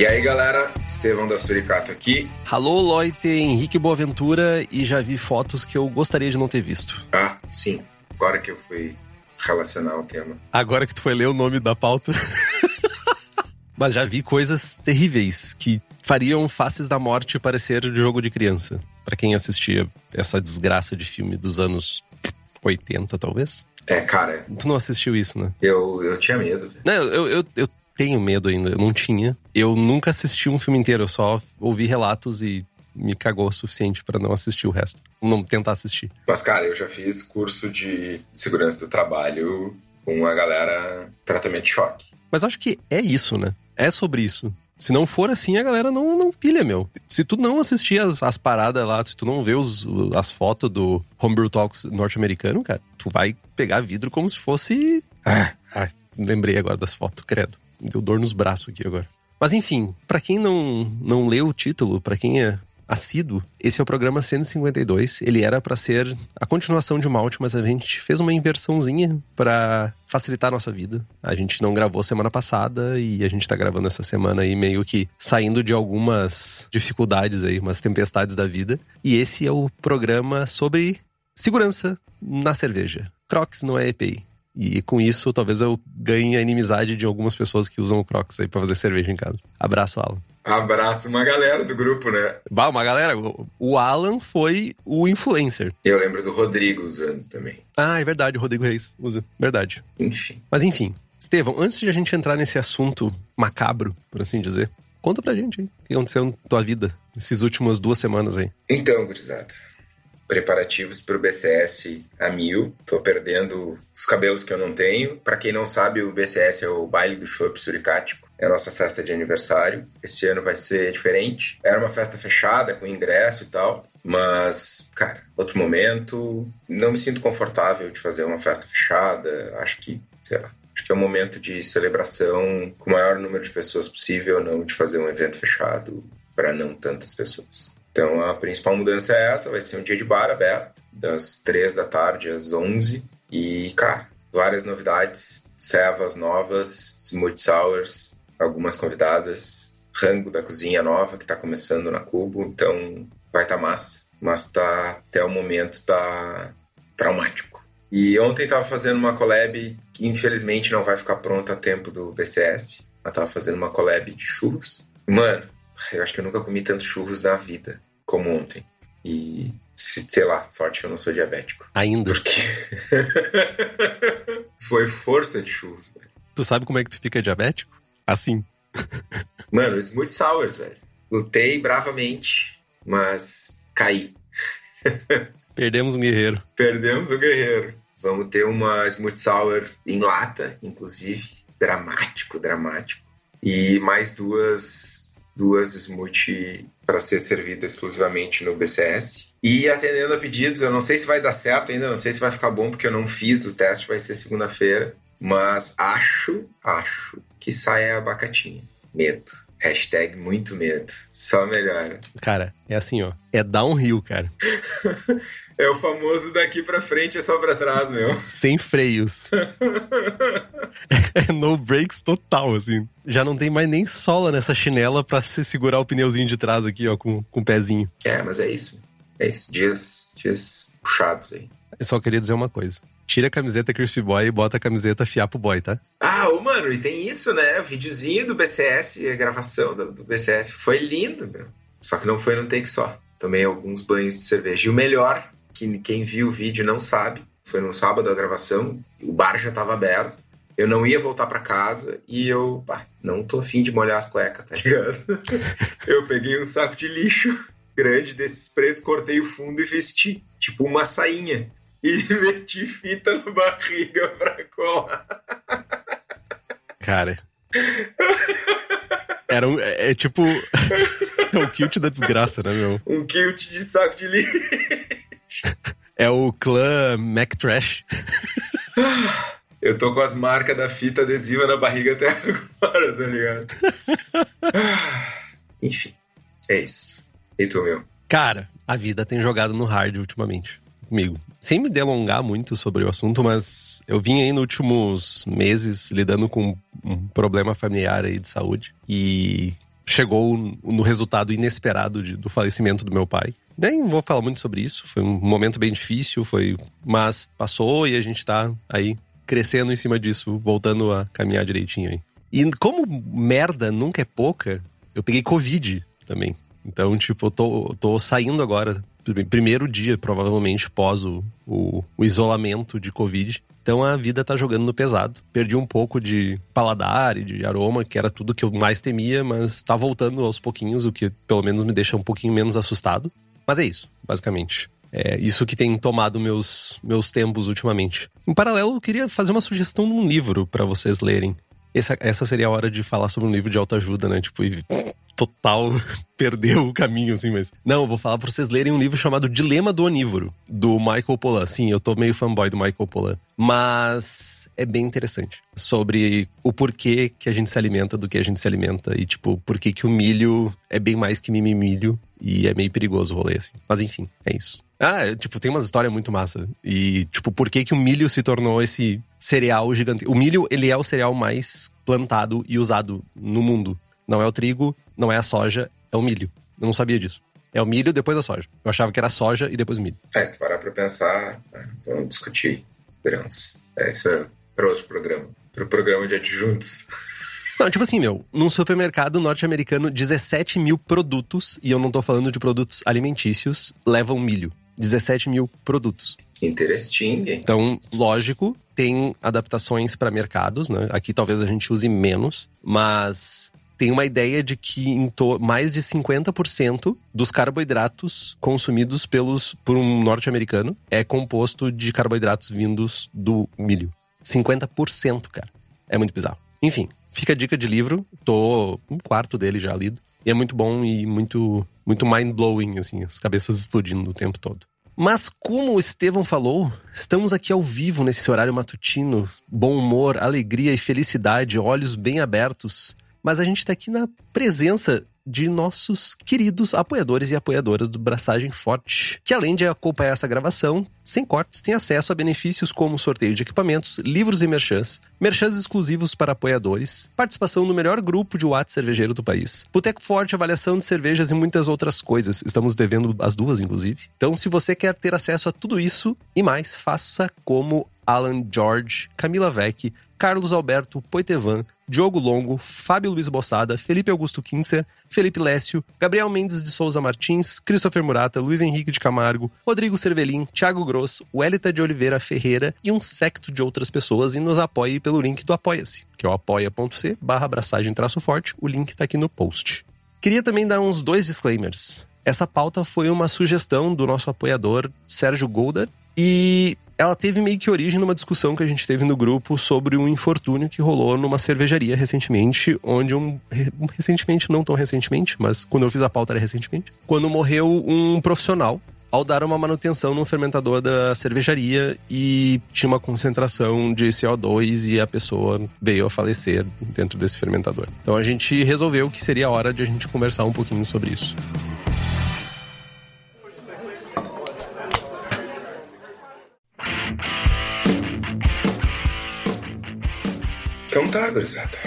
E aí, galera, Estevão da Suricato aqui. Alô, Loite, Henrique Boaventura e já vi fotos que eu gostaria de não ter visto. Ah, sim. Agora que eu fui relacionar o tema. Agora que tu foi ler o nome da pauta. Mas já vi coisas terríveis que fariam Faces da Morte parecer de jogo de criança. Para quem assistia essa desgraça de filme dos anos 80, talvez. É, cara. Tu não assistiu isso, né? Eu, eu tinha medo. Não, eu, eu, eu tenho medo ainda. Eu não tinha. Eu nunca assisti um filme inteiro. Eu só ouvi relatos e me cagou o suficiente para não assistir o resto. Não tentar assistir. Mas, cara, eu já fiz curso de segurança do trabalho com a galera tratamento de choque. Mas acho que é isso, né? É sobre isso. Se não for assim, a galera não, não pilha, meu. Se tu não assistir as, as paradas lá, se tu não vê os, as fotos do Homebrew Talks norte-americano, cara, tu vai pegar vidro como se fosse. Ah, ah, lembrei agora das fotos, credo. Deu dor nos braços aqui agora. Mas enfim, para quem não, não leu o título, para quem é assíduo, esse é o programa 152. Ele era para ser a continuação de Malte, mas a gente fez uma inversãozinha para facilitar a nossa vida. A gente não gravou semana passada e a gente tá gravando essa semana aí meio que saindo de algumas dificuldades aí, umas tempestades da vida. E esse é o programa sobre segurança na cerveja. Crocs não é EPI. E com isso, talvez eu ganhe a inimizade de algumas pessoas que usam o Crocs aí pra fazer cerveja em casa. Abraço, Alan. Abraço uma galera do grupo, né? Bah, uma galera. O Alan foi o influencer. Eu lembro do Rodrigo usando também. Ah, é verdade, o Rodrigo Reis usa. Verdade. Enfim. Mas enfim. Estevão, antes de a gente entrar nesse assunto macabro, por assim dizer, conta pra gente aí o que aconteceu na tua vida essas últimas duas semanas aí. Então, gurizada preparativos para o BCS a mil. Tô perdendo os cabelos que eu não tenho. Para quem não sabe, o BCS é o baile do chopp suricático. É a nossa festa de aniversário. Esse ano vai ser diferente. Era uma festa fechada, com ingresso e tal. Mas, cara, outro momento. Não me sinto confortável de fazer uma festa fechada. Acho que, sei lá, acho que é um momento de celebração com o maior número de pessoas possível, não de fazer um evento fechado para não tantas pessoas. Então a principal mudança é essa, vai ser um dia de bar aberto, das 3 da tarde às 11. E, cara, várias novidades, servas novas, smooth sours, algumas convidadas, rango da cozinha nova que está começando na Cubo, então vai estar tá massa. Mas tá, até o momento tá traumático. E ontem tava fazendo uma collab que infelizmente não vai ficar pronta a tempo do BCS. Mas tava fazendo uma collab de churros. Mano, eu acho que eu nunca comi tanto churros na vida como ontem. E, sei lá, sorte que eu não sou diabético. Ainda. Porque foi força de churros, velho. Tu sabe como é que tu fica diabético? Assim. Mano, smooth sours, velho. Lutei bravamente, mas caí. Perdemos um guerreiro. Perdemos um guerreiro. Vamos ter uma smooth sour em lata, inclusive. Dramático, dramático. E mais duas duas smoothie para ser servida exclusivamente no BCS. E atendendo a pedidos, eu não sei se vai dar certo ainda, não sei se vai ficar bom, porque eu não fiz o teste, vai ser segunda-feira. Mas acho, acho que sai a abacatinha. Medo. Hashtag muito medo. Só melhora. Cara, é assim, ó. É downhill, cara. é o famoso daqui pra frente é só pra trás, meu. Sem freios. é no breaks total, assim. Já não tem mais nem sola nessa chinela pra se segurar o pneuzinho de trás aqui, ó, com, com o pezinho. É, mas é isso. É isso. Dias, dias puxados aí. Eu só queria dizer uma coisa. Tira a camiseta Crispy Boy e bota a camiseta Fiapo Boy, tá? Ah, ô, mano, e tem isso, né? O videozinho do BCS, a gravação do, do BCS foi lindo, meu. Só que não foi no take só. tomei alguns banhos de cerveja. E o melhor, que quem viu o vídeo não sabe, foi no sábado a gravação, o bar já estava aberto, eu não ia voltar para casa e eu, pá, não tô afim de molhar as cuecas, tá ligado? eu peguei um saco de lixo grande desses pretos, cortei o fundo e vesti, tipo uma sainha. E meti fita na barriga pra colar. Cara. Era um. É, é tipo. É um kilt da desgraça, né, meu? Um kilt de saco de lixo. É o clã Mac Trash. Eu tô com as marcas da fita adesiva na barriga até agora, tá ligado? Enfim, é isso. E tu, meu? Cara, a vida tem jogado no hard ultimamente comigo. Sem me delongar muito sobre o assunto, mas eu vim aí nos últimos meses lidando com um problema familiar aí de saúde e chegou no resultado inesperado de, do falecimento do meu pai. Nem vou falar muito sobre isso, foi um momento bem difícil, foi, mas passou e a gente tá aí crescendo em cima disso, voltando a caminhar direitinho aí. E como merda nunca é pouca, eu peguei Covid também. Então, tipo, eu tô, tô saindo agora, primeiro dia, provavelmente, pós o, o, o, isolamento de Covid. Então a vida tá jogando no pesado. Perdi um pouco de paladar e de aroma, que era tudo que eu mais temia, mas tá voltando aos pouquinhos, o que pelo menos me deixa um pouquinho menos assustado. Mas é isso, basicamente. É isso que tem tomado meus, meus tempos ultimamente. Em paralelo, eu queria fazer uma sugestão de um livro para vocês lerem. Essa, essa seria a hora de falar sobre um livro de autoajuda, né? Tipo, e total perdeu o caminho, assim, mas. Não, eu vou falar pra vocês lerem um livro chamado Dilema do Onívoro, do Michael Pollan. Sim, eu tô meio fanboy do Michael Pollan. Mas é bem interessante. Sobre o porquê que a gente se alimenta do que a gente se alimenta. E, tipo, por que o milho é bem mais que mimimilho. E é meio perigoso o rolê, assim. Mas enfim, é isso. Ah, é, tipo, tem umas histórias muito massa. E, tipo, por que, que o milho se tornou esse cereal gigante? O milho, ele é o cereal mais plantado e usado no mundo. Não é o trigo, não é a soja, é o milho. Eu não sabia disso. É o milho depois a soja. Eu achava que era soja e depois o milho. É, se parar pra pensar, né, vamos discutir grãos. É, isso é para outro programa. Para o programa de adjuntos. Não, tipo assim, meu, num supermercado norte-americano, 17 mil produtos, e eu não tô falando de produtos alimentícios, levam milho. 17 mil produtos. Interessante. Então, lógico, tem adaptações para mercados, né? Aqui talvez a gente use menos, mas tem uma ideia de que mais de 50% dos carboidratos consumidos pelos, por um norte-americano é composto de carboidratos vindos do milho. 50%, cara. É muito bizarro. Enfim, fica a dica de livro. Tô um quarto dele já lido. E é muito bom e muito, muito mind-blowing, assim, as cabeças explodindo o tempo todo. Mas como o Estevão falou, estamos aqui ao vivo nesse horário matutino, bom humor, alegria e felicidade, olhos bem abertos mas a gente está aqui na presença de nossos queridos apoiadores e apoiadoras do Braçagem Forte, que além de acompanhar essa gravação, sem cortes, tem acesso a benefícios como sorteio de equipamentos, livros e merchans, merchans exclusivos para apoiadores, participação no melhor grupo de WhatsApp cervejeiro do país, Boteco Forte, avaliação de cervejas e muitas outras coisas. Estamos devendo as duas, inclusive. Então, se você quer ter acesso a tudo isso e mais, faça como Alan George, Camila Vec, Carlos Alberto Poitevan, Diogo Longo, Fábio Luiz Bossada, Felipe Augusto Kinzer, Felipe Lécio, Gabriel Mendes de Souza Martins, Christopher Murata, Luiz Henrique de Camargo, Rodrigo Cervelin, Thiago Gross, Welita de Oliveira Ferreira e um secto de outras pessoas e nos apoie pelo link do Apoia-se, que é o apoia.c barra abraçagem traço forte, o link tá aqui no post. Queria também dar uns dois disclaimers. Essa pauta foi uma sugestão do nosso apoiador Sérgio Golder e ela teve meio que origem numa discussão que a gente teve no grupo sobre um infortúnio que rolou numa cervejaria recentemente, onde um. Recentemente, não tão recentemente, mas quando eu fiz a pauta era recentemente. Quando morreu um profissional ao dar uma manutenção no fermentador da cervejaria e tinha uma concentração de CO2 e a pessoa veio a falecer dentro desse fermentador. Então a gente resolveu que seria a hora de a gente conversar um pouquinho sobre isso. Então tá, gurizada.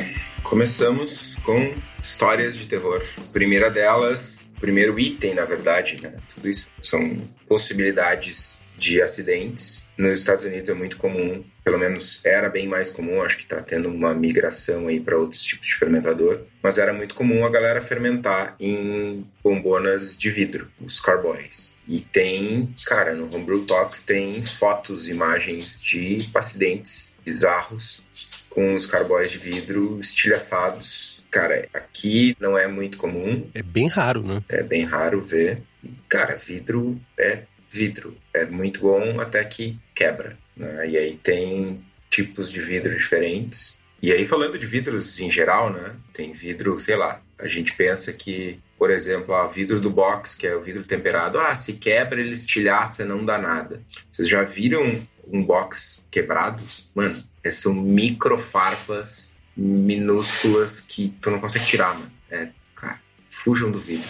Começamos com histórias de terror. Primeira delas, primeiro item, na verdade, né? Tudo isso são possibilidades de acidentes. Nos Estados Unidos é muito comum pelo menos era bem mais comum, acho que está tendo uma migração aí para outros tipos de fermentador, mas era muito comum a galera fermentar em bombonas de vidro, os carboys. E tem, cara, no Homebrew Talks tem fotos, imagens de acidentes bizarros com os carboys de vidro estilhaçados. Cara, aqui não é muito comum. É bem raro, né? É bem raro ver. Cara, vidro é vidro. É muito bom até que quebra. Né? E aí tem tipos de vidro diferentes. E aí, falando de vidros em geral, né? Tem vidro, sei lá, a gente pensa que, por exemplo, o vidro do box, que é o vidro temperado, ah, se quebra, ele estilhaça, não dá nada. Vocês já viram um box quebrado? Mano, são microfarpas minúsculas que tu não consegue tirar, mano. É, cara, fujam do vidro.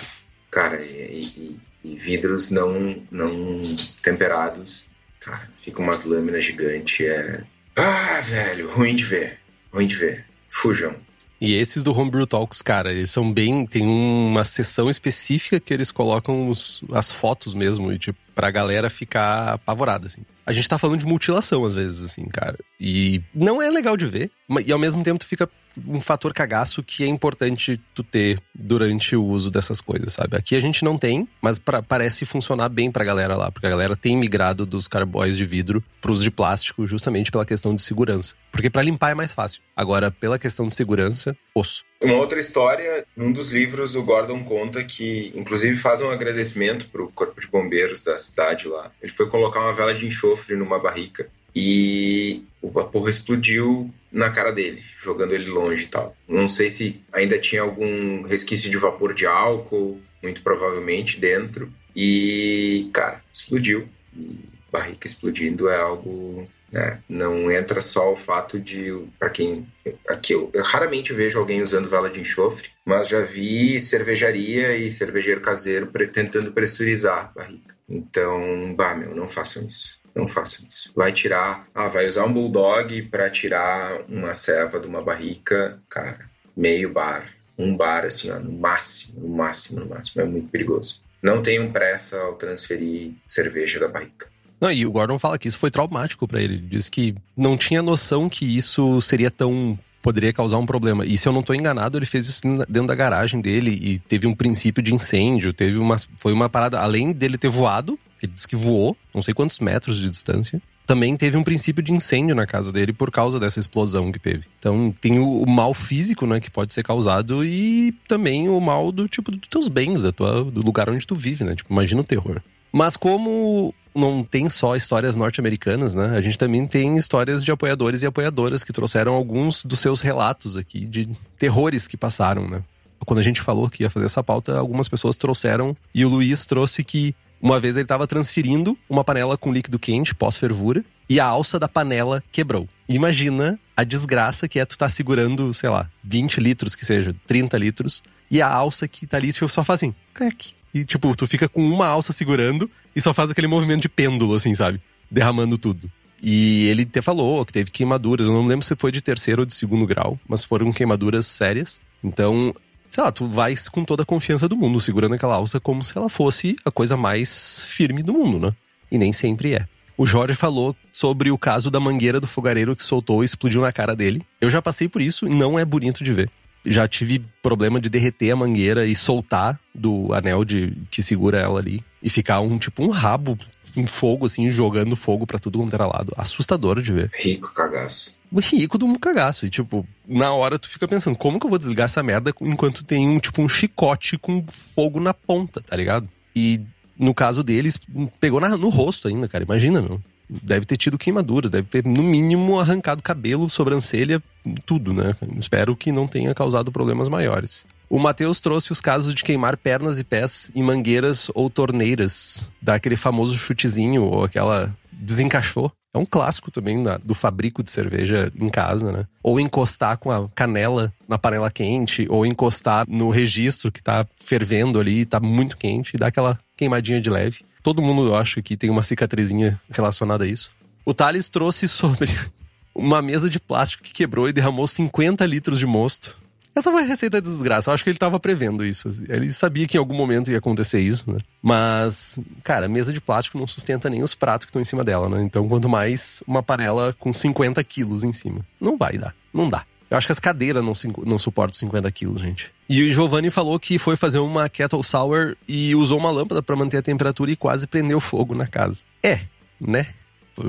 Cara, e, e, e vidros não, não temperados, cara, ficam umas lâminas gigantes, é... Ah, velho, ruim de ver, ruim de ver. Fujam. E esses do Homebrew Talks, cara, eles são bem. Tem uma sessão específica que eles colocam os, as fotos mesmo, e, tipo, pra galera ficar apavorada, assim. A gente tá falando de mutilação às vezes, assim, cara. E não é legal de ver, e ao mesmo tempo tu fica um fator cagaço que é importante tu ter durante o uso dessas coisas, sabe? Aqui a gente não tem, mas pra, parece funcionar bem pra galera lá, porque a galera tem migrado dos carboys de vidro pros de plástico justamente pela questão de segurança. Porque para limpar é mais fácil. Agora, pela questão de segurança, osso. Uma outra história, num dos livros o Gordon conta que, inclusive, faz um agradecimento pro corpo de bombeiros da cidade lá. Ele foi colocar uma vela de enxofre numa barrica e o vapor explodiu na cara dele, jogando ele longe e tal. Não sei se ainda tinha algum resquício de vapor de álcool, muito provavelmente dentro. E, cara, explodiu. E barrica explodindo é algo. Né? Não entra só o fato de. para quem. Aqui eu, eu raramente vejo alguém usando vela de enxofre, mas já vi cervejaria e cervejeiro caseiro tentando pressurizar a barrica. Então, bah, meu, não façam isso. Não façam isso. Vai tirar, ah, vai usar um bulldog para tirar uma ceva de uma barrica, cara, meio bar, um bar assim, ó, no máximo, no máximo, no máximo, é muito perigoso. Não tenham pressa ao transferir cerveja da barrica. Não, e o Gordon fala que isso foi traumático para ele. Ele diz que não tinha noção que isso seria tão poderia causar um problema. E se eu não estou enganado, ele fez isso dentro da garagem dele e teve um princípio de incêndio, teve uma foi uma parada além dele ter voado, ele disse que voou, não sei quantos metros de distância. Também teve um princípio de incêndio na casa dele por causa dessa explosão que teve. Então tem o, o mal físico, né, que pode ser causado e também o mal do tipo dos teus bens, tua, do lugar onde tu vive, né? Tipo, imagina o terror. Mas como não tem só histórias norte-americanas, né? A gente também tem histórias de apoiadores e apoiadoras que trouxeram alguns dos seus relatos aqui de terrores que passaram, né? Quando a gente falou que ia fazer essa pauta, algumas pessoas trouxeram e o Luiz trouxe que uma vez ele estava transferindo uma panela com líquido quente, pós-fervura, e a alça da panela quebrou. Imagina a desgraça que é tu tá segurando, sei lá, 20 litros que seja, 30 litros, e a alça que tá ali tipo, só faz assim, crack. E tipo, tu fica com uma alça segurando e só faz aquele movimento de pêndulo, assim, sabe? Derramando tudo. E ele até falou que teve queimaduras, eu não lembro se foi de terceiro ou de segundo grau, mas foram queimaduras sérias. Então, sei lá, tu vai com toda a confiança do mundo, segurando aquela alça como se ela fosse a coisa mais firme do mundo, né? E nem sempre é. O Jorge falou sobre o caso da mangueira do fogareiro que soltou e explodiu na cara dele. Eu já passei por isso e não é bonito de ver. Já tive problema de derreter a mangueira e soltar do anel de que segura ela ali e ficar um tipo um rabo em fogo assim, jogando fogo para tudo quanto era lado. Assustador de ver. Rico cagaço rico do um cagaço. E, tipo, na hora tu fica pensando, como que eu vou desligar essa merda enquanto tem um, tipo, um chicote com fogo na ponta, tá ligado? E no caso deles, pegou na, no rosto ainda, cara. Imagina, meu. Deve ter tido queimaduras, deve ter, no mínimo, arrancado cabelo, sobrancelha, tudo, né? Espero que não tenha causado problemas maiores. O Matheus trouxe os casos de queimar pernas e pés em mangueiras ou torneiras, dar aquele famoso chutezinho ou aquela desencaixou. É um clássico também do fabrico de cerveja em casa, né? Ou encostar com a canela na panela quente, ou encostar no registro que tá fervendo ali, tá muito quente, e dar aquela queimadinha de leve. Todo mundo, eu acho, que tem uma cicatrizinha relacionada a isso. O Thales trouxe sobre uma mesa de plástico que quebrou e derramou 50 litros de mosto. Essa foi a receita de desgraça. Eu acho que ele tava prevendo isso. Ele sabia que em algum momento ia acontecer isso, né? Mas, cara, mesa de plástico não sustenta nem os pratos que estão em cima dela, né? Então, quanto mais uma panela com 50 quilos em cima. Não vai dar. Não dá. Eu acho que as cadeiras não, não suportam 50 quilos, gente. E o Giovanni falou que foi fazer uma kettle sour e usou uma lâmpada para manter a temperatura e quase prendeu fogo na casa. É, né?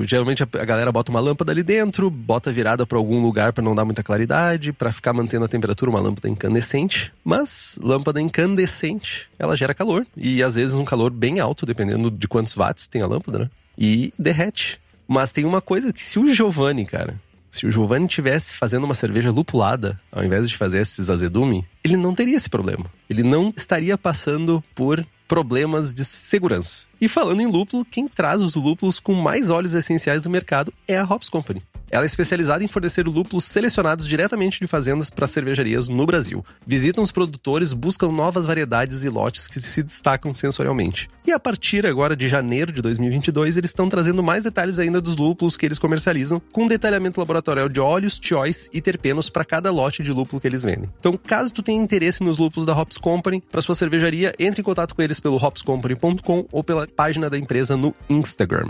Geralmente a galera bota uma lâmpada ali dentro, bota virada para algum lugar para não dar muita claridade, para ficar mantendo a temperatura, uma lâmpada incandescente. Mas lâmpada incandescente, ela gera calor e às vezes um calor bem alto, dependendo de quantos watts tem a lâmpada, né? E derrete. Mas tem uma coisa que se o Giovanni, cara, se o Giovanni tivesse fazendo uma cerveja lupulada, ao invés de fazer esses azedume, ele não teria esse problema. Ele não estaria passando por problemas de segurança. E falando em lúpulo, quem traz os lúpulos com mais óleos essenciais do mercado é a Hops Company. Ela é especializada em fornecer lúpulos selecionados diretamente de fazendas para cervejarias no Brasil. Visitam os produtores, buscam novas variedades e lotes que se destacam sensorialmente. E a partir agora de janeiro de 2022, eles estão trazendo mais detalhes ainda dos lúpulos que eles comercializam, com detalhamento laboratorial de óleos, choice e terpenos para cada lote de lúpulo que eles vendem. Então, caso tu tenha interesse nos lúpulos da Hops Company para sua cervejaria, entre em contato com eles pelo hopscompany.com ou pela página da empresa no Instagram.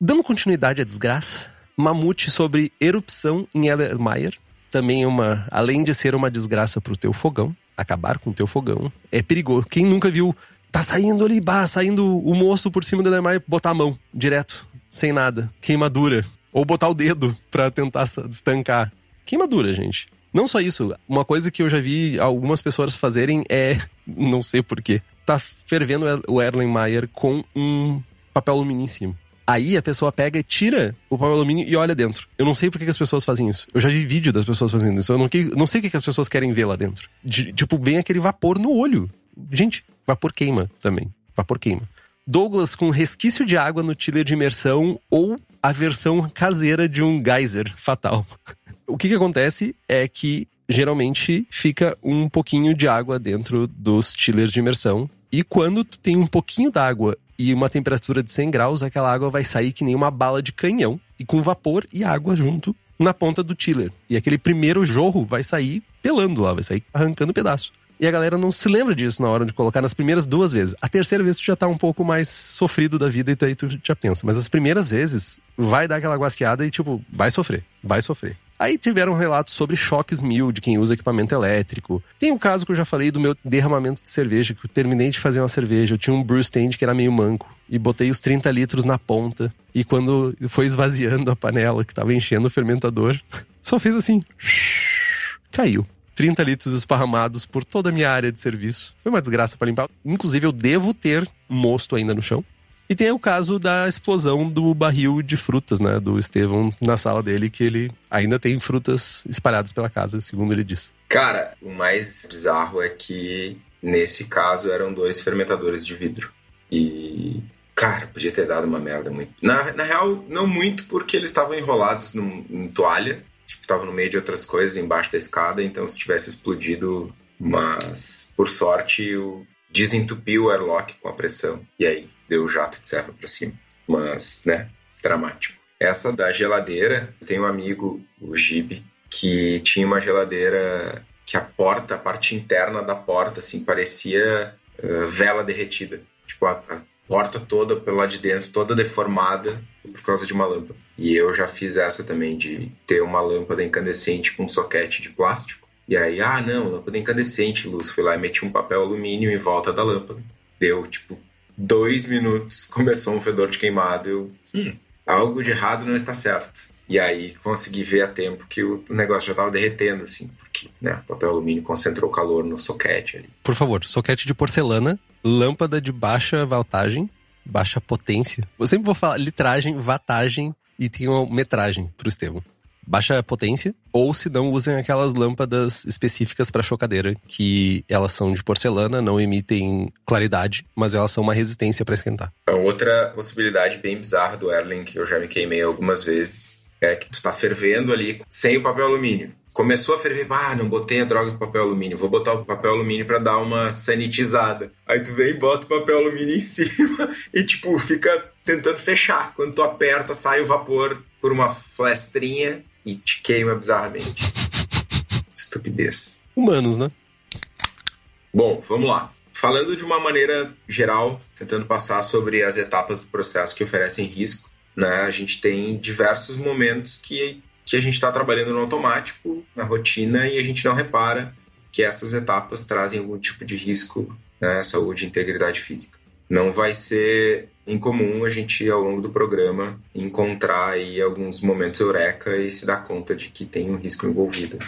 Dando continuidade à desgraça, Mamute sobre erupção em Ellermeyer. Também uma, além de ser uma desgraça pro teu fogão, acabar com o teu fogão, é perigoso. Quem nunca viu, tá saindo ali, bah, saindo o moço por cima do Ellermeyer, botar a mão direto, sem nada, queimadura. Ou botar o dedo para tentar estancar. Queimadura, gente. Não só isso, uma coisa que eu já vi algumas pessoas fazerem é, não sei porquê, tá fervendo o Erlenmeyer com um papel alumínio em cima. Aí a pessoa pega e tira o papel alumínio e olha dentro. Eu não sei por que, as pessoas fazem isso. Eu já vi vídeo das pessoas fazendo isso. Eu não, não sei o que, as pessoas querem ver lá dentro. De, tipo, vem aquele vapor no olho. Gente, vapor queima também. Vapor queima. Douglas com resquício de água no tiller de imersão ou a versão caseira de um geyser fatal. O que, que acontece é que geralmente fica um pouquinho de água dentro dos tillers de imersão. E quando tu tem um pouquinho d'água e uma temperatura de 100 graus, aquela água vai sair que nem uma bala de canhão e com vapor e água junto na ponta do tiller. E aquele primeiro jorro vai sair pelando lá, vai sair arrancando pedaço. E a galera não se lembra disso na hora de colocar nas primeiras duas vezes. A terceira vez tu já tá um pouco mais sofrido da vida e tu já pensa. Mas as primeiras vezes vai dar aquela guasqueada e tipo, vai sofrer, vai sofrer. Aí tiveram relatos sobre choques mil de quem usa equipamento elétrico. Tem o caso que eu já falei do meu derramamento de cerveja, que eu terminei de fazer uma cerveja. Eu tinha um brew stand que era meio manco. E botei os 30 litros na ponta. E quando foi esvaziando a panela que estava enchendo o fermentador, só fez assim. Caiu. 30 litros esparramados por toda a minha área de serviço. Foi uma desgraça para limpar. Inclusive, eu devo ter mosto ainda no chão. E tem o caso da explosão do barril de frutas, né? Do Estevão na sala dele, que ele ainda tem frutas espalhadas pela casa, segundo ele diz. Cara, o mais bizarro é que nesse caso eram dois fermentadores de vidro. E. Cara, podia ter dado uma merda muito. Na, na real, não muito, porque eles estavam enrolados num, em toalha. Tipo, estavam no meio de outras coisas embaixo da escada, então se tivesse explodido. Mas, por sorte, eu desentupiu o airlock com a pressão. E aí, deu o jato de serva para cima. Mas, né, dramático. Essa da geladeira, eu tenho um amigo, o Gibe, que tinha uma geladeira que a porta, a parte interna da porta, assim, parecia uh, vela derretida. Tipo, a, a, porta toda pelo lado de dentro, toda deformada por causa de uma lâmpada. E eu já fiz essa também, de ter uma lâmpada incandescente com um soquete de plástico. E aí, ah, não, lâmpada incandescente, luz. Fui lá e meti um papel alumínio em volta da lâmpada. Deu, tipo, dois minutos começou um fedor de queimado. Eu, hum, algo de errado não está certo. E aí consegui ver a tempo que o negócio já estava derretendo, assim, porque né, o papel alumínio concentrou calor no soquete ali. Por favor, soquete de porcelana, lâmpada de baixa voltagem, baixa potência. Eu sempre vou falar litragem, watagem e tem uma metragem pro Estevam baixa potência, ou se não, usem aquelas lâmpadas específicas para chocadeira, que elas são de porcelana, não emitem claridade, mas elas são uma resistência para esquentar. A outra possibilidade bem bizarra do Erling, que eu já me queimei algumas vezes, é que tu tá fervendo ali sem o papel alumínio. Começou a ferver, ah, não botei a droga do papel alumínio, vou botar o papel alumínio para dar uma sanitizada. Aí tu vem e bota o papel alumínio em cima e, tipo, fica tentando fechar. Quando tu aperta, sai o vapor por uma flestrinha e te queima bizarramente. Estupidez. Humanos, né? Bom, vamos lá. Falando de uma maneira geral, tentando passar sobre as etapas do processo que oferecem risco, né? A gente tem diversos momentos que, que a gente está trabalhando no automático, na rotina, e a gente não repara que essas etapas trazem algum tipo de risco né, à saúde e integridade física. Não vai ser incomum a gente, ao longo do programa, encontrar aí alguns momentos eureka e se dar conta de que tem um risco envolvido.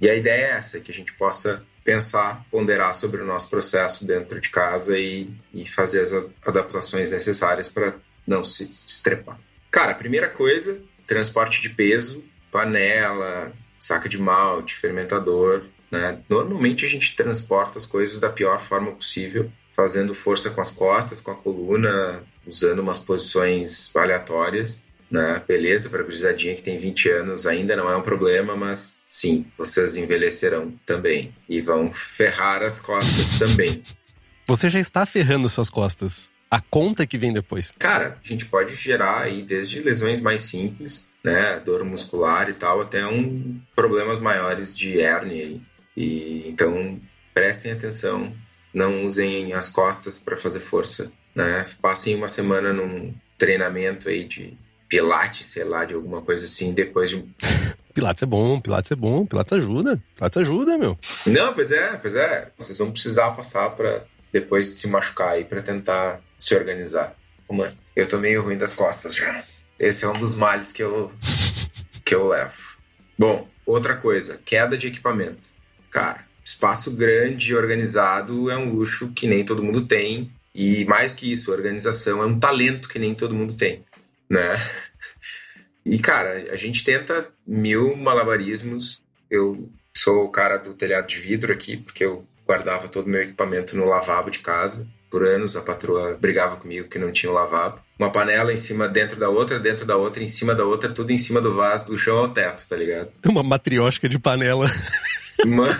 E a ideia é essa, que a gente possa pensar, ponderar sobre o nosso processo dentro de casa e, e fazer as adaptações necessárias para não se estrepar. Cara, primeira coisa, transporte de peso, panela, saca de malte, fermentador. Né? Normalmente a gente transporta as coisas da pior forma possível, fazendo força com as costas, com a coluna, usando umas posições aleatórias né? Beleza, para a gurizadinha que tem 20 anos ainda não é um problema, mas sim, vocês envelhecerão também e vão ferrar as costas também. Você já está ferrando suas costas. A conta que vem depois. Cara, a gente pode gerar aí desde lesões mais simples, né, dor muscular e tal, até um problemas maiores de hérnia. E então prestem atenção, não usem as costas para fazer força, né? Passem uma semana num treinamento aí de Pilates, sei lá, de alguma coisa assim, depois de Pilates é bom, Pilates é bom, Pilates ajuda. Pilates ajuda, meu. Não, pois é, pois é. Vocês vão precisar passar para depois de se machucar aí para tentar se organizar. Mano, eu tô meio ruim das costas já. Esse é um dos males que eu que eu levo. Bom, outra coisa, queda de equipamento. Cara, espaço grande e organizado é um luxo que nem todo mundo tem. E mais que isso, organização é um talento que nem todo mundo tem né? E, cara, a gente tenta mil malabarismos. Eu sou o cara do telhado de vidro aqui, porque eu guardava todo o meu equipamento no lavabo de casa. Por anos a patroa brigava comigo que não tinha o um lavabo. Uma panela em cima, dentro da outra, dentro da outra, em cima da outra, tudo em cima do vaso, do chão ao teto, tá ligado? Uma matriótica de panela. Mano,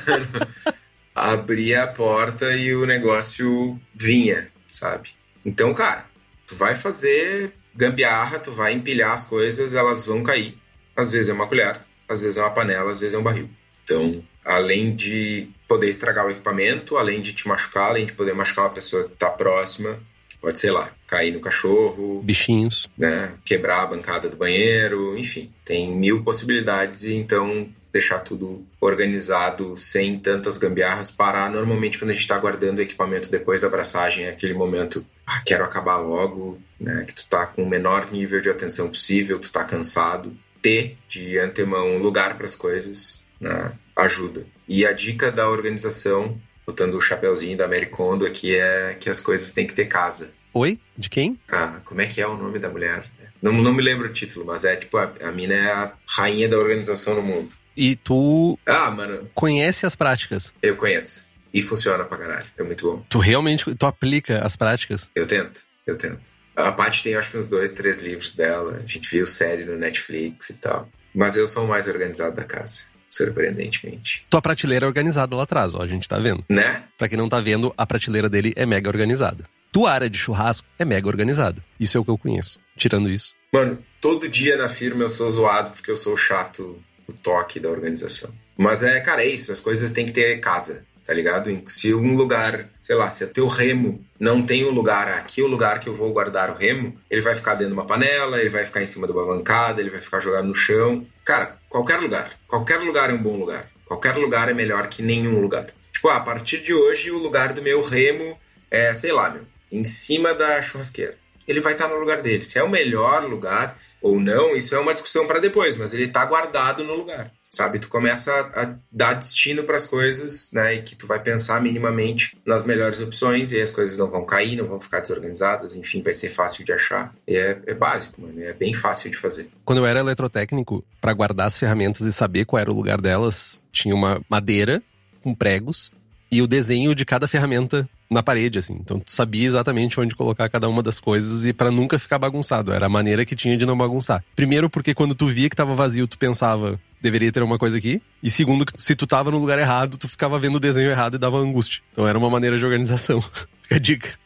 abria a porta e o negócio vinha, sabe? Então, cara, tu vai fazer gambiarra, tu vai empilhar as coisas, elas vão cair. Às vezes é uma colher, às vezes é uma panela, às vezes é um barril. Então, além de poder estragar o equipamento, além de te machucar, além de poder machucar uma pessoa que está próxima, pode, sei lá, cair no cachorro, bichinhos, né, quebrar a bancada do banheiro, enfim, tem mil possibilidades e então deixar tudo organizado sem tantas gambiarras, parar normalmente quando a gente está guardando o equipamento depois da abraçagem, é aquele momento, ah, quero acabar logo, né, que tu tá com o menor nível de atenção possível, tu tá cansado, ter de antemão um lugar para as coisas, né, ajuda. E a dica da organização, botando o chapeuzinho da Americondo aqui, é que as coisas têm que ter casa. Oi? De quem? Ah, como é que é o nome da mulher? Não, não me lembro o título, mas é tipo, a, a mina é a rainha da organização no mundo. E tu. Ah, mano. Conhece as práticas? Eu conheço. E funciona pra caralho. É muito bom. Tu realmente tu aplica as práticas? Eu tento, eu tento. A Paty tem acho que uns dois, três livros dela. A gente viu série no Netflix e tal. Mas eu sou o mais organizado da casa. Surpreendentemente. Tua prateleira é organizada lá atrás, ó. A gente tá vendo. Né? Pra quem não tá vendo, a prateleira dele é mega organizada. Tua área de churrasco é mega organizada. Isso é o que eu conheço. Tirando isso. Mano, todo dia na firma eu sou zoado porque eu sou chato o toque da organização. Mas é, cara, é isso. As coisas têm que ter casa, tá ligado? Se um lugar, sei lá, se o teu remo não tem um lugar, aqui o lugar que eu vou guardar o remo, ele vai ficar dentro de uma panela, ele vai ficar em cima de uma bancada, ele vai ficar jogado no chão. Cara, qualquer lugar. Qualquer lugar é um bom lugar. Qualquer lugar é melhor que nenhum lugar. Tipo, ah, a partir de hoje o lugar do meu remo é, sei lá, meu, em cima da churrasqueira. Ele vai estar no lugar dele. Se é o melhor lugar, ou não, isso é uma discussão para depois, mas ele está guardado no lugar, sabe? Tu começa a, dar destino para as coisas, né? E que tu vai pensar minimamente nas melhores opções e as coisas não vão cair, não vão ficar desorganizadas, enfim, vai ser fácil de achar. E é, é básico, mano, é bem fácil de fazer. Quando eu era eletrotécnico, para guardar as ferramentas e saber qual era o lugar delas, tinha uma madeira com pregos e o desenho de cada ferramenta na parede, assim. Então tu sabia exatamente onde colocar cada uma das coisas e para nunca ficar bagunçado. Era a maneira que tinha de não bagunçar. Primeiro, porque quando tu via que tava vazio, tu pensava, deveria ter uma coisa aqui. E segundo, se tu tava no lugar errado, tu ficava vendo o desenho errado e dava angústia. Então era uma maneira de organização. Fica a dica.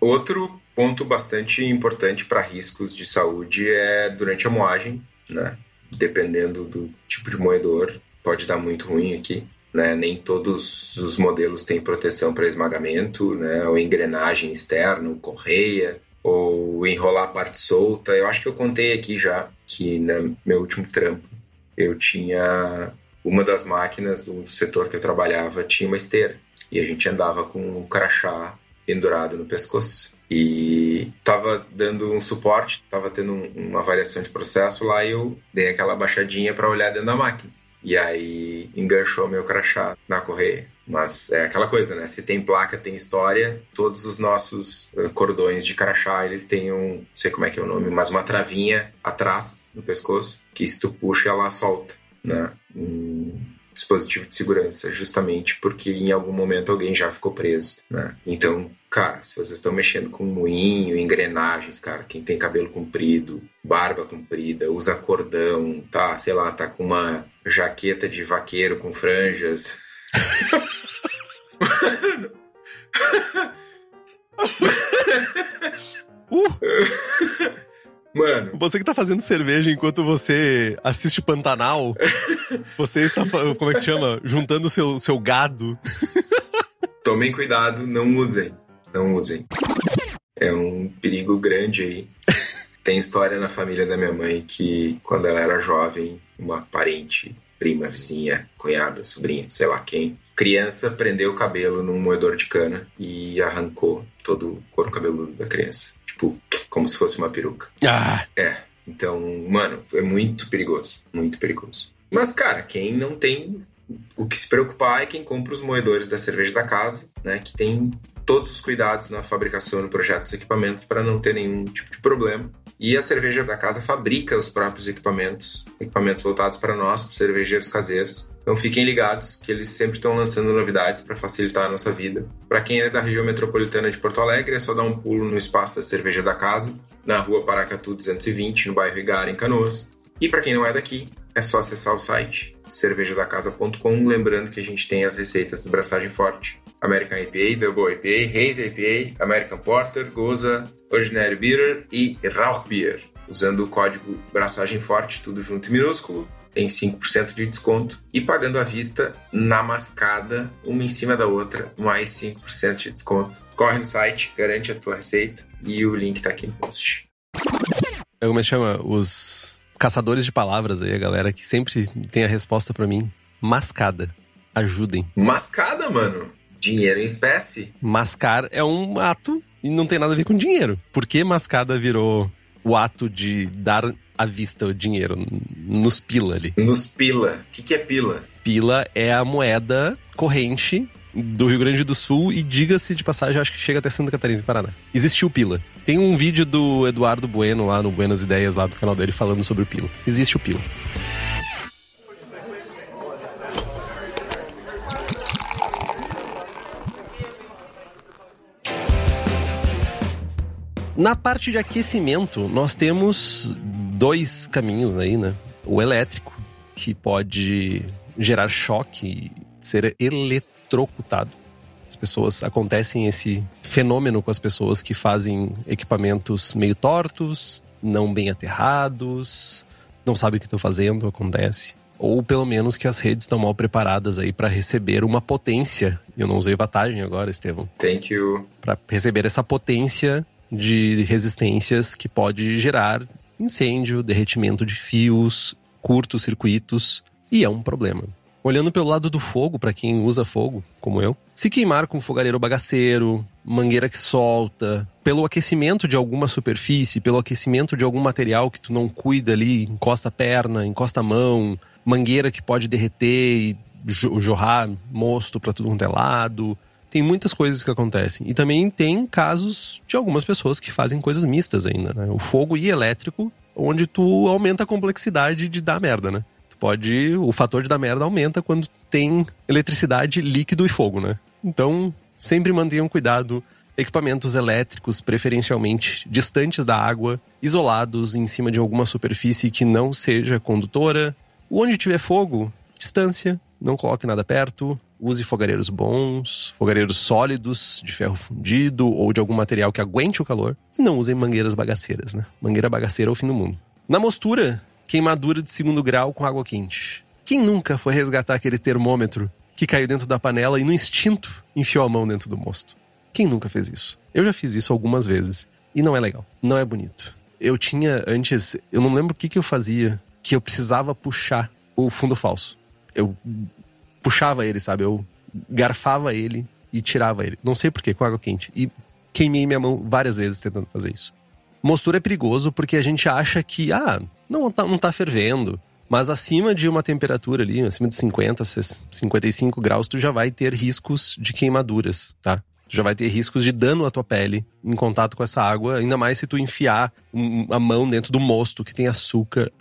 Outro ponto bastante importante para riscos de saúde é durante a moagem, né? Dependendo do tipo de moedor, pode dar muito ruim aqui. Né? Nem todos os modelos têm proteção para esmagamento, né? ou engrenagem externa, ou correia, ou enrolar parte solta. Eu acho que eu contei aqui já que no meu último trampo eu tinha uma das máquinas do setor que eu trabalhava tinha uma esteira e a gente andava com um crachá pendurado no pescoço e tava dando um suporte, tava tendo um, uma variação de processo lá e eu dei aquela baixadinha para olhar dentro da máquina. E aí enganchou meu crachá na correia. Mas é aquela coisa, né? Se tem placa, tem história. Todos os nossos uh, cordões de crachá, eles têm um, não sei como é que é o nome, mas uma travinha atrás no pescoço, que se tu puxa, ela solta, né? Um dispositivo de segurança, justamente porque em algum momento alguém já ficou preso, né? Então, cara, se vocês estão mexendo com moinho, engrenagens, cara, quem tem cabelo comprido, barba comprida, usa cordão, tá, sei lá, tá com uma jaqueta de vaqueiro com franjas. Mano. Uh. Mano. Você que tá fazendo cerveja enquanto você assiste Pantanal, você está, como é que se chama? Juntando o seu, seu gado. Tomem cuidado, não usem. Não usem. É um perigo grande aí. Tem história na família da minha mãe que, quando ela era jovem, uma parente, prima, vizinha, cunhada, sobrinha, sei lá quem, criança prendeu o cabelo num moedor de cana e arrancou todo o couro cabeludo da criança. Tipo, como se fosse uma peruca. Ah! É. Então, mano, é muito perigoso. Muito perigoso. Mas, cara, quem não tem o que se preocupar é quem compra os moedores da cerveja da casa, né? Que tem todos os cuidados na fabricação do projeto dos equipamentos para não ter nenhum tipo de problema. E a cerveja da casa fabrica os próprios equipamentos, equipamentos voltados para nós, para cervejeiros caseiros. Então fiquem ligados que eles sempre estão lançando novidades para facilitar a nossa vida. Para quem é da região metropolitana de Porto Alegre, é só dar um pulo no espaço da Cerveja da Casa, na rua Paracatu 220, no bairro Igara, em Canoas. E para quem não é daqui, é só acessar o site cervejadacasa.com, lembrando que a gente tem as receitas do Braçagem Forte, American IPA, Double IPA, Haze IPA, American Porter, Goza, Ordinary Beer e Rauch Beer. Usando o código Braçagem Forte, tudo junto e minúsculo, tem 5% de desconto e pagando à vista na mascada, uma em cima da outra, mais 5% de desconto. Corre no site, garante a tua receita e o link tá aqui no post. Como é que chama? Os caçadores de palavras aí, a galera que sempre tem a resposta para mim. Mascada. Ajudem. Mascada, mano? Dinheiro em espécie? Mascar é um ato e não tem nada a ver com dinheiro. Por que mascada virou o ato de dar à vista o dinheiro? Nos pila ali. Nos pila. O que, que é pila? Pila é a moeda corrente do Rio Grande do Sul e diga-se de passagem, acho que chega até Santa Catarina e Paraná. Existiu Pila. Tem um vídeo do Eduardo Bueno lá no Buenas Ideias, lá do canal dele, falando sobre o Pila. Existe o Pila. Na parte de aquecimento, nós temos dois caminhos aí, né? O elétrico, que pode gerar choque, ser eletrocutado. As pessoas acontecem esse fenômeno com as pessoas que fazem equipamentos meio tortos, não bem aterrados, não sabem o que estão fazendo, acontece. Ou pelo menos que as redes estão mal preparadas aí para receber uma potência. Eu não usei vantagem agora, Estevão. Thank you. Para receber essa potência de resistências que pode gerar incêndio, derretimento de fios, curtos-circuitos, e é um problema. Olhando pelo lado do fogo, para quem usa fogo, como eu, se queimar com fogareiro bagaceiro, mangueira que solta, pelo aquecimento de alguma superfície, pelo aquecimento de algum material que tu não cuida ali, encosta a perna, encosta a mão, mangueira que pode derreter e jorrar mosto para tudo quanto é lado, tem muitas coisas que acontecem. E também tem casos de algumas pessoas que fazem coisas mistas ainda, né? O fogo e elétrico, onde tu aumenta a complexidade de dar merda, né? Pode. O fator de dar merda aumenta quando tem eletricidade, líquido e fogo, né? Então, sempre mantenham cuidado. Equipamentos elétricos, preferencialmente distantes da água, isolados em cima de alguma superfície que não seja condutora. Onde tiver fogo, distância, não coloque nada perto, use fogareiros bons, fogareiros sólidos, de ferro fundido ou de algum material que aguente o calor. E não usem mangueiras bagaceiras, né? Mangueira bagaceira é o fim do mundo. Na mostura, queimadura de segundo grau com água quente. Quem nunca foi resgatar aquele termômetro que caiu dentro da panela e no instinto enfiou a mão dentro do mosto? Quem nunca fez isso? Eu já fiz isso algumas vezes e não é legal, não é bonito. Eu tinha antes, eu não lembro o que, que eu fazia, que eu precisava puxar o fundo falso. Eu puxava ele, sabe? Eu garfava ele e tirava ele. Não sei porquê, com água quente. E queimei minha mão várias vezes tentando fazer isso. Mostura é perigoso porque a gente acha que, ah, não tá, não tá fervendo. Mas acima de uma temperatura ali, acima de 50, 55 graus, tu já vai ter riscos de queimaduras, tá? Tu já vai ter riscos de dano à tua pele em contato com essa água, ainda mais se tu enfiar a mão dentro do mosto que tem açúcar.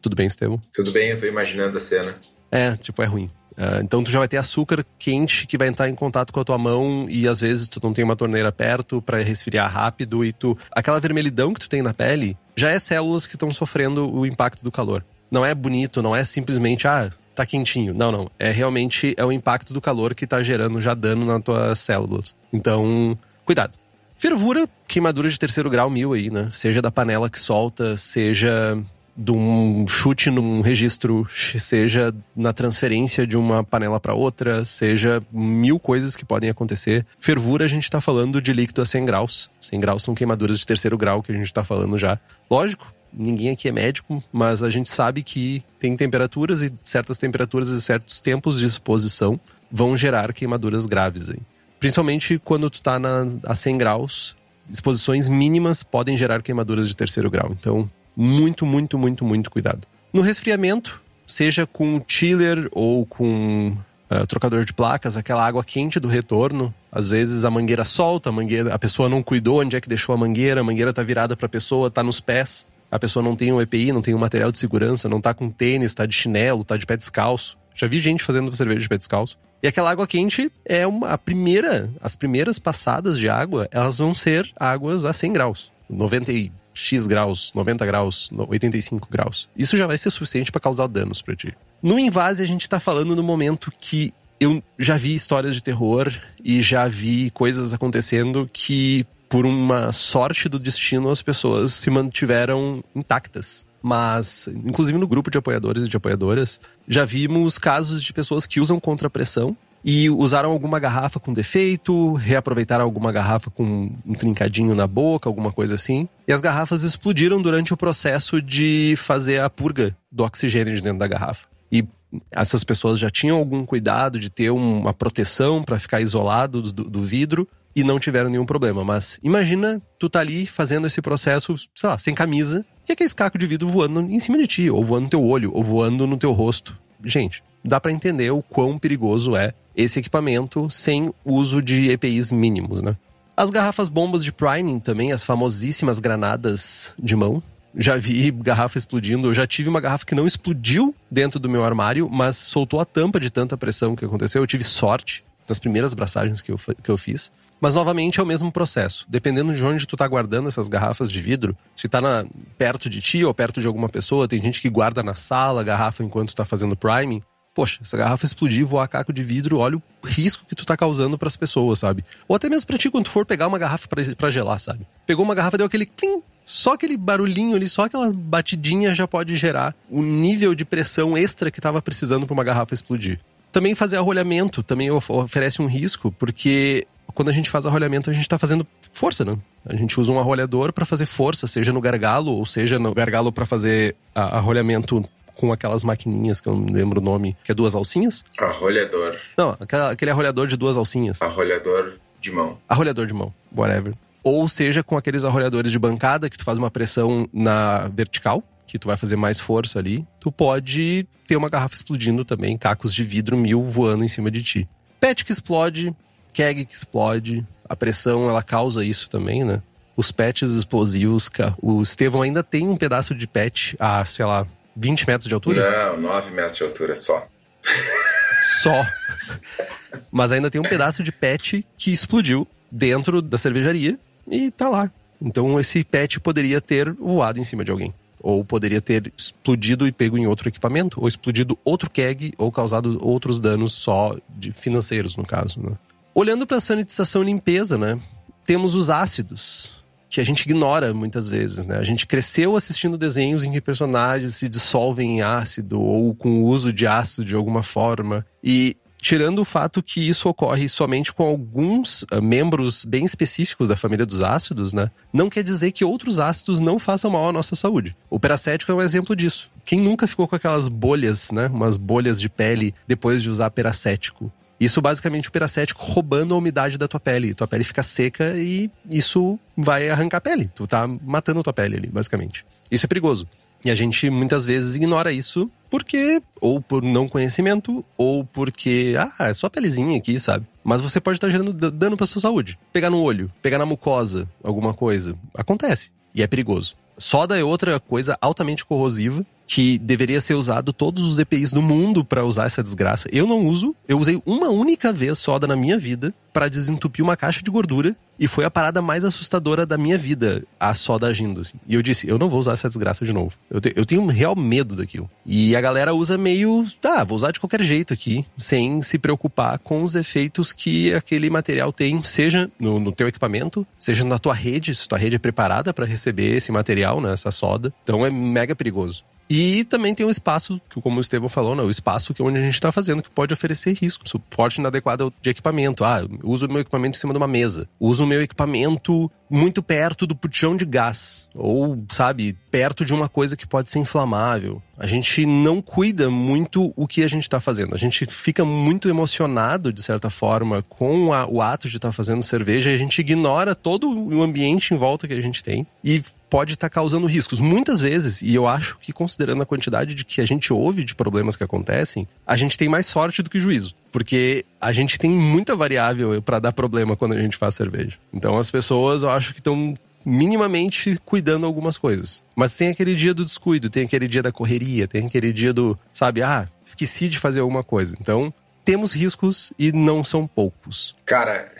Tudo bem, Estevam? Tudo bem, eu tô imaginando a cena. É, tipo, é ruim. Uh, então tu já vai ter açúcar quente que vai entrar em contato com a tua mão e às vezes tu não tem uma torneira perto para resfriar rápido e tu aquela vermelhidão que tu tem na pele já é células que estão sofrendo o impacto do calor. Não é bonito, não é simplesmente ah, tá quentinho. Não, não, é realmente é o impacto do calor que tá gerando já dano nas tuas células. Então, cuidado. Fervura, queimadura de terceiro grau mil aí, né? Seja da panela que solta, seja de um chute num registro, seja na transferência de uma panela para outra, seja mil coisas que podem acontecer. Fervura, a gente está falando de líquido a 100 graus. 100 graus são queimaduras de terceiro grau que a gente está falando já. Lógico, ninguém aqui é médico, mas a gente sabe que tem temperaturas e certas temperaturas e certos tempos de exposição vão gerar queimaduras graves aí. Principalmente quando tu tá na, a 100 graus, exposições mínimas podem gerar queimaduras de terceiro grau. Então, muito, muito, muito, muito cuidado. No resfriamento, seja com chiller ou com uh, trocador de placas, aquela água quente do retorno, às vezes a mangueira solta, a mangueira, a pessoa não cuidou onde é que deixou a mangueira, a mangueira tá virada para a pessoa, tá nos pés. A pessoa não tem um EPI, não tem um material de segurança, não tá com tênis, tá de chinelo, tá de pé descalço. Já vi gente fazendo cerveja de pé descalço. E aquela água quente é uma, a primeira, as primeiras passadas de água, elas vão ser águas a 100 graus. 90 X graus, 90 graus, 85 graus. Isso já vai ser suficiente para causar danos para ti. No invase, a gente tá falando no momento que eu já vi histórias de terror e já vi coisas acontecendo que, por uma sorte do destino, as pessoas se mantiveram intactas. Mas, inclusive no grupo de apoiadores e de apoiadoras, já vimos casos de pessoas que usam contrapressão e usaram alguma garrafa com defeito, reaproveitaram alguma garrafa com um trincadinho na boca, alguma coisa assim. E as garrafas explodiram durante o processo de fazer a purga do oxigênio de dentro da garrafa. E essas pessoas já tinham algum cuidado de ter uma proteção para ficar isolado do, do vidro e não tiveram nenhum problema. Mas imagina tu tá ali fazendo esse processo, sei lá, sem camisa, e aquele caco de vidro voando em cima de ti, ou voando no teu olho, ou voando no teu rosto. Gente, dá para entender o quão perigoso é esse equipamento sem uso de EPIs mínimos, né? As garrafas bombas de priming também, as famosíssimas granadas de mão. Já vi garrafa explodindo, eu já tive uma garrafa que não explodiu dentro do meu armário, mas soltou a tampa de tanta pressão que aconteceu. Eu tive sorte nas primeiras braçagens que eu, que eu fiz. Mas novamente é o mesmo processo. Dependendo de onde tu tá guardando essas garrafas de vidro, se tá na, perto de ti ou perto de alguma pessoa, tem gente que guarda na sala a garrafa enquanto tá fazendo priming poxa, essa garrafa explodir, voar caco de vidro, olha o risco que tu tá causando para as pessoas, sabe? Ou até mesmo pra ti quando tu for pegar uma garrafa para gelar, sabe? Pegou uma garrafa, deu aquele clim, só aquele barulhinho ali, só aquela batidinha já pode gerar o nível de pressão extra que tava precisando para uma garrafa explodir. Também fazer arrolhamento também oferece um risco, porque quando a gente faz arrolhamento, a gente está fazendo força, né? A gente usa um arrolhador para fazer força, seja no gargalo, ou seja no gargalo para fazer arrolhamento com aquelas maquininhas que eu não lembro o nome, que é duas alcinhas? Arrolhador. Não, aquele arrolhador de duas alcinhas. Arrolhador de mão. Arrolhador de mão, whatever. Ou seja, com aqueles arrolhadores de bancada que tu faz uma pressão na vertical, que tu vai fazer mais força ali, tu pode ter uma garrafa explodindo também, cacos de vidro mil voando em cima de ti. Pet que explode, keg que explode, a pressão ela causa isso também, né? Os pets explosivos, o Estevão ainda tem um pedaço de pet a, sei lá, 20 metros de altura? Não, 9 metros de altura só. Só. Mas ainda tem um pedaço de pet que explodiu dentro da cervejaria e tá lá. Então esse pet poderia ter voado em cima de alguém. Ou poderia ter explodido e pego em outro equipamento, ou explodido outro keg, ou causado outros danos só de financeiros, no caso. Né? Olhando para sanitização e limpeza, né? Temos os ácidos, que a gente ignora muitas vezes, né? A gente cresceu assistindo desenhos em que personagens se dissolvem em ácido ou com o uso de ácido de alguma forma. E tirando o fato que isso ocorre somente com alguns uh, membros bem específicos da família dos ácidos, né? Não quer dizer que outros ácidos não façam mal à nossa saúde. O peracético é um exemplo disso. Quem nunca ficou com aquelas bolhas, né? Umas bolhas de pele depois de usar peracético? Isso basicamente o peracético roubando a umidade da tua pele. Tua pele fica seca e isso vai arrancar a pele. Tu tá matando a tua pele ali, basicamente. Isso é perigoso. E a gente muitas vezes ignora isso porque, ou por não conhecimento, ou porque, ah, é só pelezinha aqui, sabe? Mas você pode estar gerando dano pra sua saúde. Pegar no olho, pegar na mucosa, alguma coisa. Acontece. E é perigoso. Soda é outra coisa altamente corrosiva que deveria ser usado todos os EPIs do mundo para usar essa desgraça. Eu não uso. Eu usei uma única vez soda na minha vida para desentupir uma caixa de gordura e foi a parada mais assustadora da minha vida, a soda agindo. Assim. E eu disse, eu não vou usar essa desgraça de novo. Eu, te, eu tenho um real medo daquilo. E a galera usa meio, tá, vou usar de qualquer jeito aqui, sem se preocupar com os efeitos que aquele material tem, seja no, no teu equipamento, seja na tua rede, se tua rede é preparada para receber esse material, né, essa soda. Então é mega perigoso. E também tem um espaço, que como o Estevão falou, né, o espaço que é onde a gente está fazendo, que pode oferecer risco. Suporte inadequado de equipamento. Ah, uso o meu equipamento em cima de uma mesa. Uso o meu equipamento muito perto do puxão de gás. Ou, sabe, perto de uma coisa que pode ser inflamável. A gente não cuida muito o que a gente está fazendo. A gente fica muito emocionado, de certa forma, com a, o ato de estar tá fazendo cerveja e a gente ignora todo o ambiente em volta que a gente tem e pode estar tá causando riscos. Muitas vezes, e eu acho que considerando a quantidade de que a gente ouve de problemas que acontecem, a gente tem mais sorte do que juízo. Porque a gente tem muita variável para dar problema quando a gente faz cerveja. Então as pessoas, eu acho que estão minimamente cuidando algumas coisas. Mas tem aquele dia do descuido, tem aquele dia da correria, tem aquele dia do, sabe, ah, esqueci de fazer alguma coisa. Então, temos riscos e não são poucos. Cara,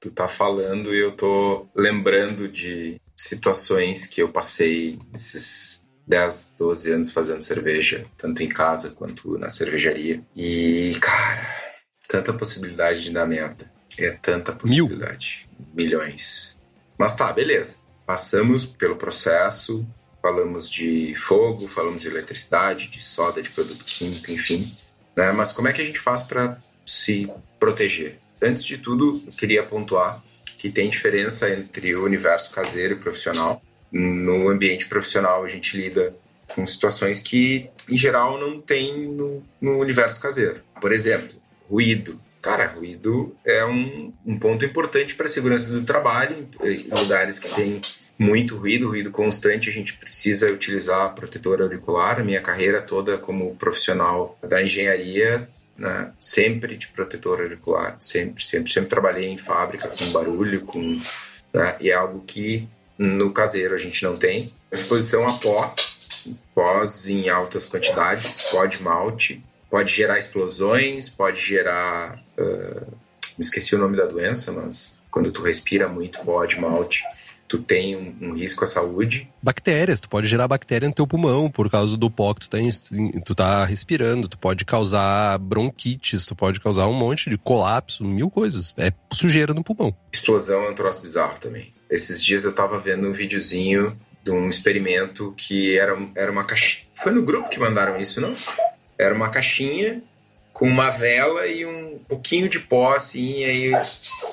tu tá falando e eu tô lembrando de situações que eu passei nesses 10, 12 anos fazendo cerveja, tanto em casa quanto na cervejaria. E, cara, tanta possibilidade de dar merda. É tanta possibilidade. Mil. Milhões. Mas tá, beleza. Passamos pelo processo, falamos de fogo, falamos de eletricidade, de soda, de produto químico, enfim. Né? Mas como é que a gente faz para se proteger? Antes de tudo, eu queria pontuar que tem diferença entre o universo caseiro e profissional. No ambiente profissional, a gente lida com situações que, em geral, não tem no, no universo caseiro. Por exemplo, ruído. Cara, ruído é um, um ponto importante para a segurança do trabalho em lugares que tem muito ruído, ruído constante, a gente precisa utilizar protetor auricular. Minha carreira toda como profissional da engenharia, né, sempre de protetor auricular, sempre, sempre, sempre trabalhei em fábrica com barulho, com né, e é algo que no caseiro a gente não tem. Exposição a pó, pós em altas quantidades, pó de malte, pode gerar explosões, pode gerar. Uh, me esqueci o nome da doença, mas quando tu respira muito pó de malte, tu tem um, um, risco à saúde. Bactérias, tu pode gerar bactéria no teu pulmão por causa do pó que tu tá, tu tá respirando, tu pode causar bronquites, tu pode causar um monte de colapso, mil coisas. É sujeira no pulmão. Explosão é um troço bizarro também. Esses dias eu tava vendo um videozinho de um experimento que era, era uma caixa. Foi no grupo que mandaram isso, não? Era uma caixinha com uma vela e um pouquinho de pó, assim, e aí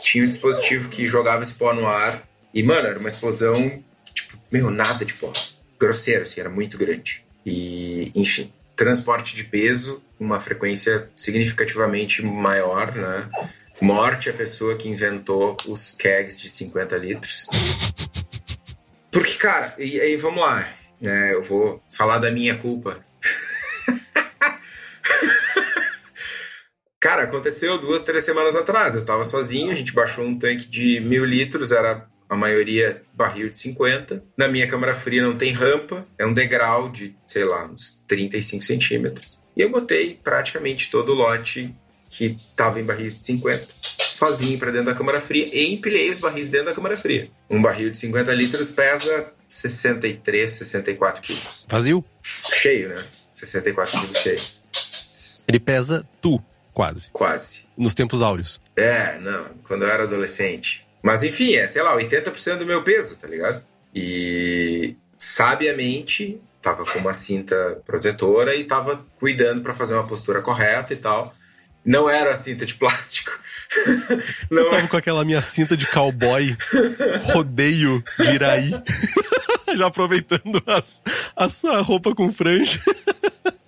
tinha um dispositivo que jogava esse pó no ar. E, mano, era uma explosão, tipo, meu, nada de pó. Grosseiro, assim, era muito grande. E, enfim, transporte de peso, uma frequência significativamente maior, né? Morte a pessoa que inventou os kegs de 50 litros. Porque, cara, e aí vamos lá, né? Eu vou falar da minha culpa Cara, aconteceu duas, três semanas atrás. Eu tava sozinho, a gente baixou um tanque de mil litros, era a maioria barril de 50. Na minha câmara fria não tem rampa, é um degrau de, sei lá, uns 35 centímetros. E eu botei praticamente todo o lote que tava em barris de 50, sozinho para dentro da câmara fria e empilhei os barris dentro da câmara fria. Um barril de 50 litros pesa 63, 64 quilos. Vazio? Cheio, né? 64 quilos cheio. Ele pesa tu, quase. Quase. Nos tempos áureos. É, não. Quando eu era adolescente. Mas enfim, é, sei lá, 80% do meu peso, tá ligado? E sabiamente tava com uma cinta protetora e tava cuidando para fazer uma postura correta e tal. Não era a cinta de plástico. Não eu tava é... com aquela minha cinta de cowboy, rodeio de Iraí. Já aproveitando as, a sua roupa com franja.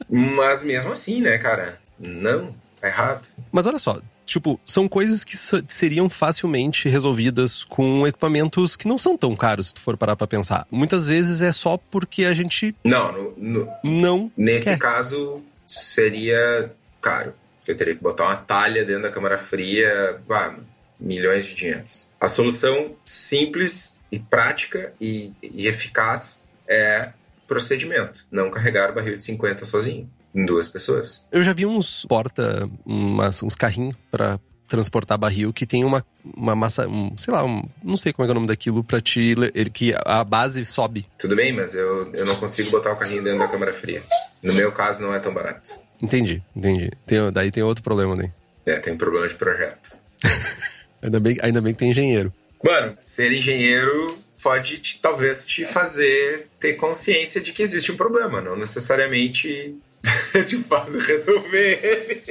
Mas mesmo assim, né, cara? Não, tá errado. Mas olha só, Tipo, são coisas que seriam facilmente resolvidas com equipamentos que não são tão caros, se tu for parar pra pensar. Muitas vezes é só porque a gente. Não, no, no, não. Nesse quer. caso, seria caro. Porque eu teria que botar uma talha dentro da câmara fria, ah, milhões de dinheiros. A solução simples e prática e, e eficaz é procedimento. Não carregar o barril de 50 sozinho duas pessoas. Eu já vi uns porta, umas, uns carrinhos para transportar barril que tem uma, uma massa, um, sei lá, um, não sei como é, é o nome daquilo pra ti, ele, que a base sobe. Tudo bem, mas eu, eu não consigo botar o carrinho dentro da câmara fria. No meu caso, não é tão barato. Entendi, entendi. Tem, daí tem outro problema, né? É, tem um problema de projeto. ainda, bem, ainda bem que tem engenheiro. Mano, ser engenheiro pode te, talvez te fazer ter consciência de que existe um problema, não necessariamente te faz resolver ele.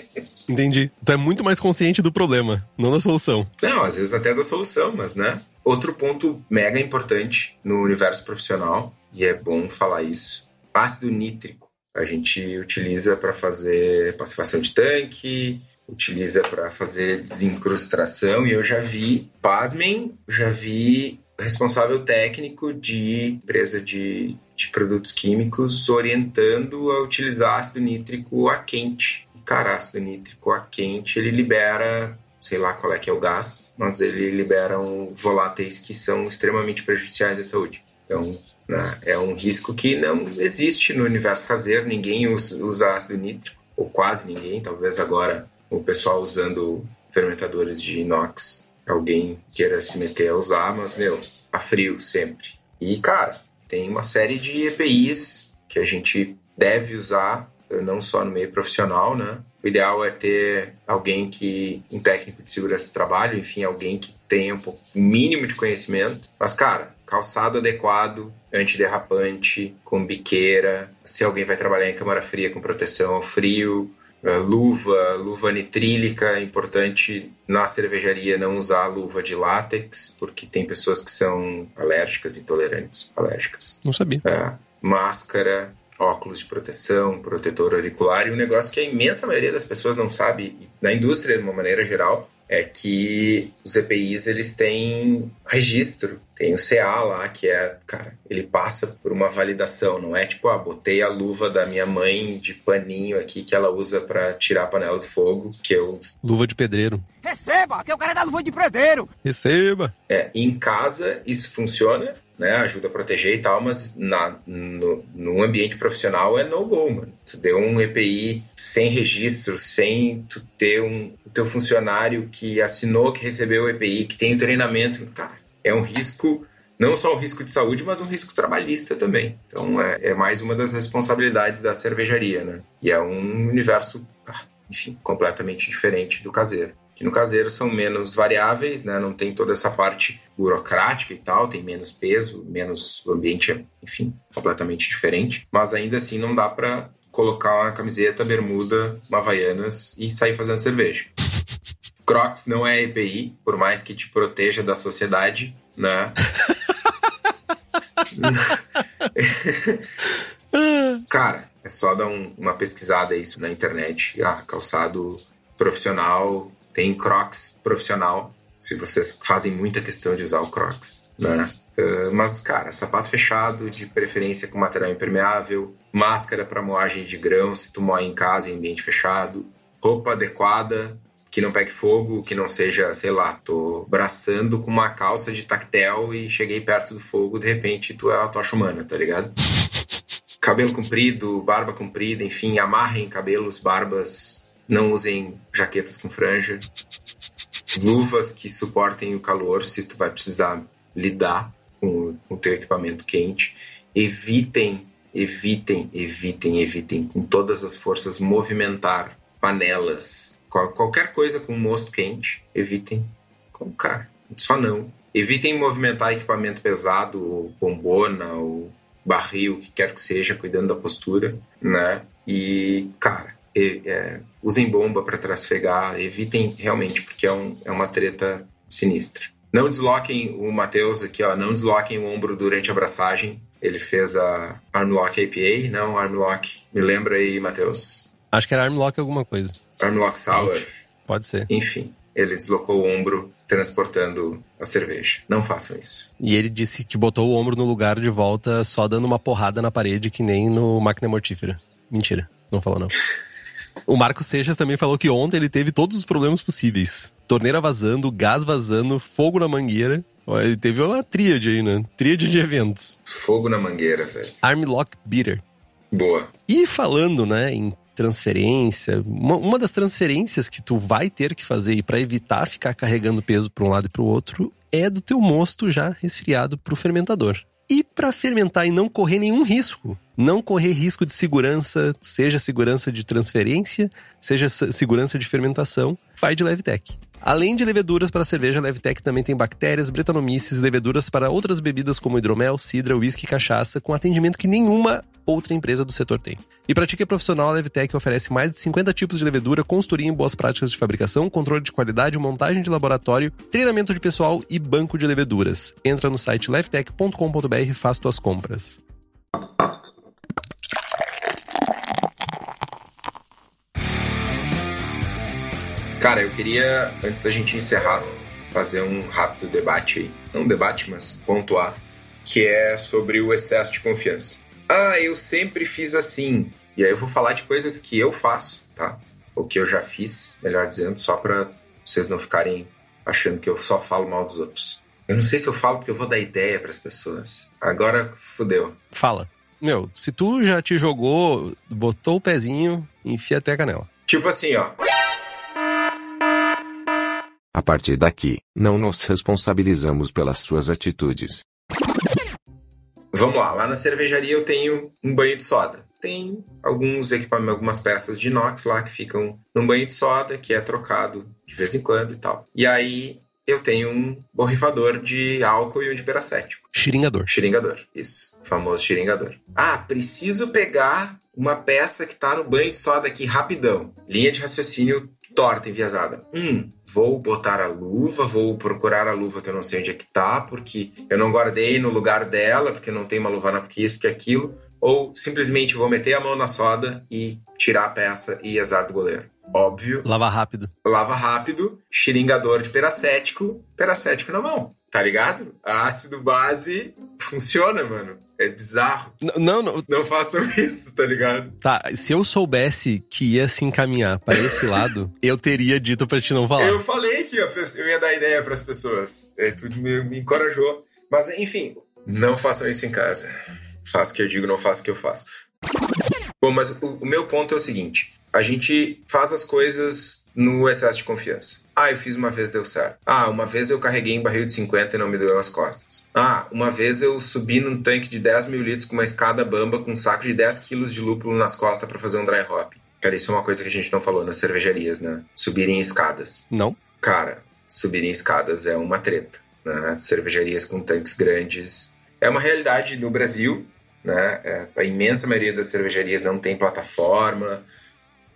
Entendi. Tu é muito mais consciente do problema, não da solução. Não, às vezes até da solução, mas né? Outro ponto mega importante no universo profissional, e é bom falar isso, ácido nítrico. A gente utiliza para fazer pacificação de tanque, utiliza para fazer desincrustação, e eu já vi, pasmem, já vi responsável técnico de empresa de, de produtos químicos orientando a utilizar ácido nítrico a quente. Cara, ácido nítrico a quente, ele libera, sei lá qual é que é o gás, mas ele libera um, voláteis que são extremamente prejudiciais à saúde. Então, né, é um risco que não existe no universo caseiro, ninguém usa, ácido nítrico, ou quase ninguém, talvez agora o pessoal usando fermentadores de inox alguém queira se meter a usar, mas, meu, a frio sempre. E, cara, tem uma série de EPIs que a gente deve usar, não só no meio profissional, né? O ideal é ter alguém que, um técnico de segurança de trabalho, enfim, alguém que tenha um pouco, mínimo de conhecimento. Mas, cara, calçado adequado, antiderrapante, com biqueira. Se alguém vai trabalhar em câmara fria com proteção ao frio, luva, luva nitrílica, é importante na cervejaria não usar luva de látex, porque tem pessoas que são alérgicas, intolerantes, alérgicas. Não sabia. Uh, máscara, óculos de proteção, protetor auricular, e um negócio que a imensa maioria das pessoas não sabe, na indústria de uma maneira geral, é que os EPIs eles têm registro, tem o CA lá que é, cara, ele passa por uma validação, não é tipo, ah, botei a luva da minha mãe de paninho aqui que ela usa para tirar a panela de fogo, que eu luva de pedreiro. Receba, que eu quero dar luva de pedreiro. Receba. É, em casa isso funciona, né, ajuda a proteger e tal, mas na, no, no ambiente profissional é no-go, mano. Tu deu um EPI sem registro, sem tu ter um o teu funcionário que assinou, que recebeu o EPI, que tem treinamento, cara, é um risco, não só um risco de saúde, mas um risco trabalhista também. Então é, é mais uma das responsabilidades da cervejaria, né? E é um universo, ah, enfim, completamente diferente do caseiro no caseiro são menos variáveis, né? Não tem toda essa parte burocrática e tal, tem menos peso, menos o ambiente, enfim, completamente diferente. Mas ainda assim não dá para colocar uma camiseta, bermuda, uma havaianas e sair fazendo cerveja. Crocs não é EPI, por mais que te proteja da sociedade, né? Cara, é só dar um, uma pesquisada isso na internet. Ah, calçado profissional tem Crocs profissional, se vocês fazem muita questão de usar o Crocs, né? Uh, mas, cara, sapato fechado, de preferência com material impermeável, máscara para moagem de grão, se tu moa em casa em ambiente fechado, roupa adequada, que não pegue fogo, que não seja, sei lá, tô braçando com uma calça de tactel e cheguei perto do fogo, de repente tu é a tocha humana, tá ligado? Cabelo comprido, barba comprida, enfim, amarrem cabelos, barbas não usem jaquetas com franja, luvas que suportem o calor se tu vai precisar lidar com, com o teu equipamento quente. Evitem, evitem, evitem, evitem com todas as forças movimentar panelas, qualquer coisa com mosto quente, evitem. Como, cara, só não. Evitem movimentar equipamento pesado, bombona, ou barril, o que quer que seja, cuidando da postura, né? E, cara, é, usem bomba para trasfegar, evitem realmente, porque é, um, é uma treta sinistra. Não desloquem o Matheus aqui, ó, não desloquem o ombro durante a abraçagem. Ele fez a Armlock APA, não Armlock. Me lembra aí, Matheus? Acho que era Armlock alguma coisa. Armlock Sour. Pode ser. Enfim, ele deslocou o ombro transportando a cerveja. Não façam isso. E ele disse que botou o ombro no lugar de volta só dando uma porrada na parede, que nem no Máquina Mortífera. Mentira, não falou não. O Marcos Seixas também falou que ontem ele teve todos os problemas possíveis. Torneira vazando, gás vazando, fogo na mangueira. Ele teve uma tríade aí, né? Tríade de eventos. Fogo na mangueira, velho. Armlock Beater. Boa. E falando, né, em transferência, uma, uma das transferências que tu vai ter que fazer para evitar ficar carregando peso para um lado e para o outro é do teu mosto já resfriado para o fermentador. E para fermentar e não correr nenhum risco, não correr risco de segurança, seja segurança de transferência, seja segurança de fermentação, vai de Levtech. Além de leveduras para cerveja, a Levtech também tem bactérias, bretanomices, leveduras para outras bebidas como hidromel, cidra, uísque e cachaça, com atendimento que nenhuma outra empresa do setor tem. E para dica profissional, a Levtech oferece mais de 50 tipos de levedura, consultoria em boas práticas de fabricação, controle de qualidade, montagem de laboratório, treinamento de pessoal e banco de leveduras. Entra no site levtech.com.br e faz tuas compras. Cara, eu queria, antes da gente encerrar, fazer um rápido debate aí. Não um debate, mas pontuar, que é sobre o excesso de confiança. Ah, eu sempre fiz assim. E aí eu vou falar de coisas que eu faço, tá? Ou que eu já fiz, melhor dizendo, só para vocês não ficarem achando que eu só falo mal dos outros. Eu não sei se eu falo porque eu vou dar ideia para as pessoas. Agora fudeu. Fala. Meu, se tu já te jogou, botou o pezinho, enfia até a canela. Tipo assim, ó. A partir daqui, não nos responsabilizamos pelas suas atitudes. Vamos lá, lá na cervejaria eu tenho um banho de soda. Tem alguns equipamentos, algumas peças de inox lá que ficam num banho de soda, que é trocado de vez em quando e tal. E aí eu tenho um borrifador de álcool e um de peracético. Xiringador. Xiringador, isso. O famoso xiringador. Ah, preciso pegar uma peça que tá no banho de soda aqui rapidão. Linha de raciocínio torta, enviesada. Hum, vou botar a luva, vou procurar a luva que eu não sei onde é que tá, porque eu não guardei no lugar dela, porque não tem uma luva na porque isso, porque aquilo. Ou simplesmente vou meter a mão na soda e tirar a peça e azar do goleiro. Óbvio. Lava rápido. Lava rápido, xiringador de peracético, peracético na mão. Tá ligado? Ácido base funciona, mano. É bizarro. Não, não. Não façam isso, tá ligado? Tá, se eu soubesse que ia se encaminhar para esse lado, eu teria dito para te não falar. Eu falei que eu ia dar ideia para as pessoas. É, tu me, me encorajou. Mas, enfim, não façam isso em casa. Faço o que eu digo, não faço o que eu faço. Bom, mas o, o meu ponto é o seguinte: a gente faz as coisas no excesso de confiança. Ah, eu fiz uma vez deu certo. Ah, uma vez eu carreguei em barril de 50 e não me doeu nas costas. Ah, uma vez eu subi num tanque de 10 mil litros com uma escada bamba com um saco de 10 quilos de lúpulo nas costas para fazer um dry hop. Cara, isso é uma coisa que a gente não falou nas cervejarias, né? Subir em escadas. Não. Cara, subir em escadas é uma treta. Né? Cervejarias com tanques grandes. É uma realidade no Brasil, né? É, a imensa maioria das cervejarias não tem plataforma,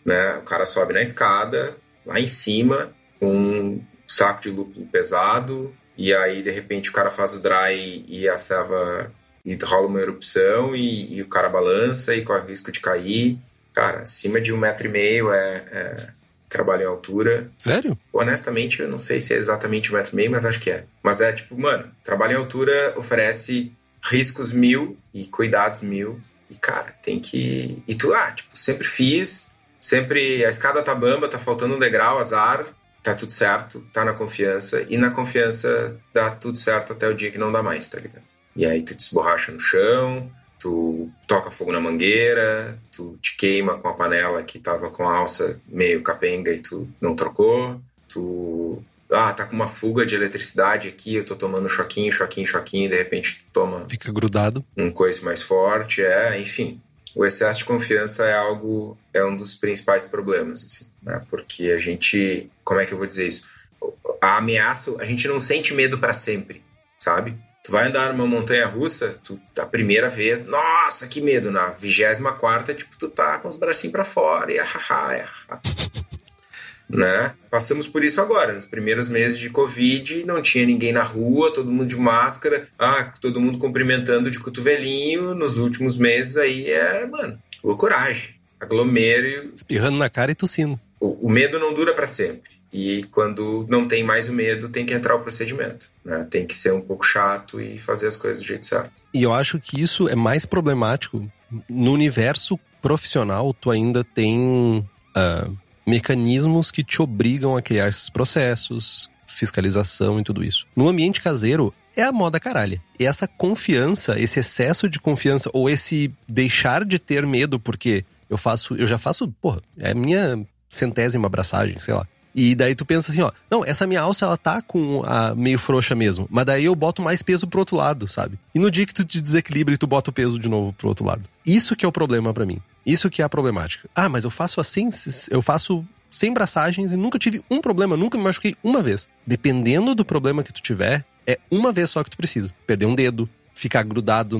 né? O cara sobe na escada, lá em cima, com um saco de lúpulo pesado, e aí de repente o cara faz o dry e a serva e rola uma erupção e, e, o cara balança e corre o risco de cair. Cara, acima de um metro e meio é, é trabalho em altura. Sério? Honestamente, eu não sei se é exatamente um metro e meio, mas acho que é. Mas é tipo, mano, trabalho em altura oferece riscos mil e cuidados mil. E, cara, tem que. E tu, ah, tipo, sempre fiz, sempre a escada tá bamba, tá faltando um degrau, azar, tá tudo certo, tá na confiança, e na confiança dá tudo certo até o dia que não dá mais, tá ligado? E aí tu te esborracha no chão, tu toca fogo na mangueira, tu te queima com a panela que tava com a alça meio capenga e tu não trocou, tu. Ah, tá com uma fuga de eletricidade aqui, eu tô tomando choquinho, choquinho, choquinho, e de repente tu toma. Fica grudado. Um coice mais forte, é, enfim o excesso de confiança é algo, é um dos principais problemas, assim, né? Porque a gente, como é que eu vou dizer isso? a ameaça, a gente não sente medo para sempre, sabe? Tu vai andar numa montanha russa, tu, a primeira vez, nossa, que medo. Na vigésima quarta, tipo, tu tá com os bracinhos para fora e ahaha, ahaha. Né? Passamos por isso agora. Nos primeiros meses de Covid, não tinha ninguém na rua, todo mundo de máscara, ah, todo mundo cumprimentando de cotovelinho. Nos últimos meses aí é, mano, loucuragem. Aglomero. Espirrando na cara e tossindo. O, o medo não dura para sempre. E quando não tem mais o medo, tem que entrar o procedimento. Né? Tem que ser um pouco chato e fazer as coisas do jeito certo. E eu acho que isso é mais problemático. No universo profissional, tu ainda tem uh, mecanismos que te obrigam a criar esses processos, fiscalização e tudo isso. No ambiente caseiro, é a moda caralha. E essa confiança, esse excesso de confiança, ou esse deixar de ter medo, porque eu faço, eu já faço, porra, é a minha centésima abraçagem, sei lá. E daí tu pensa assim, ó, não, essa minha alça ela tá com a meio frouxa mesmo, mas daí eu boto mais peso pro outro lado, sabe? E no dia que tu te desequilibra e tu bota o peso de novo pro outro lado. Isso que é o problema para mim. Isso que é a problemática. Ah, mas eu faço assim, eu faço sem braçagens e nunca tive um problema, nunca me machuquei uma vez. Dependendo do problema que tu tiver, é uma vez só que tu precisa. Perder um dedo, ficar grudado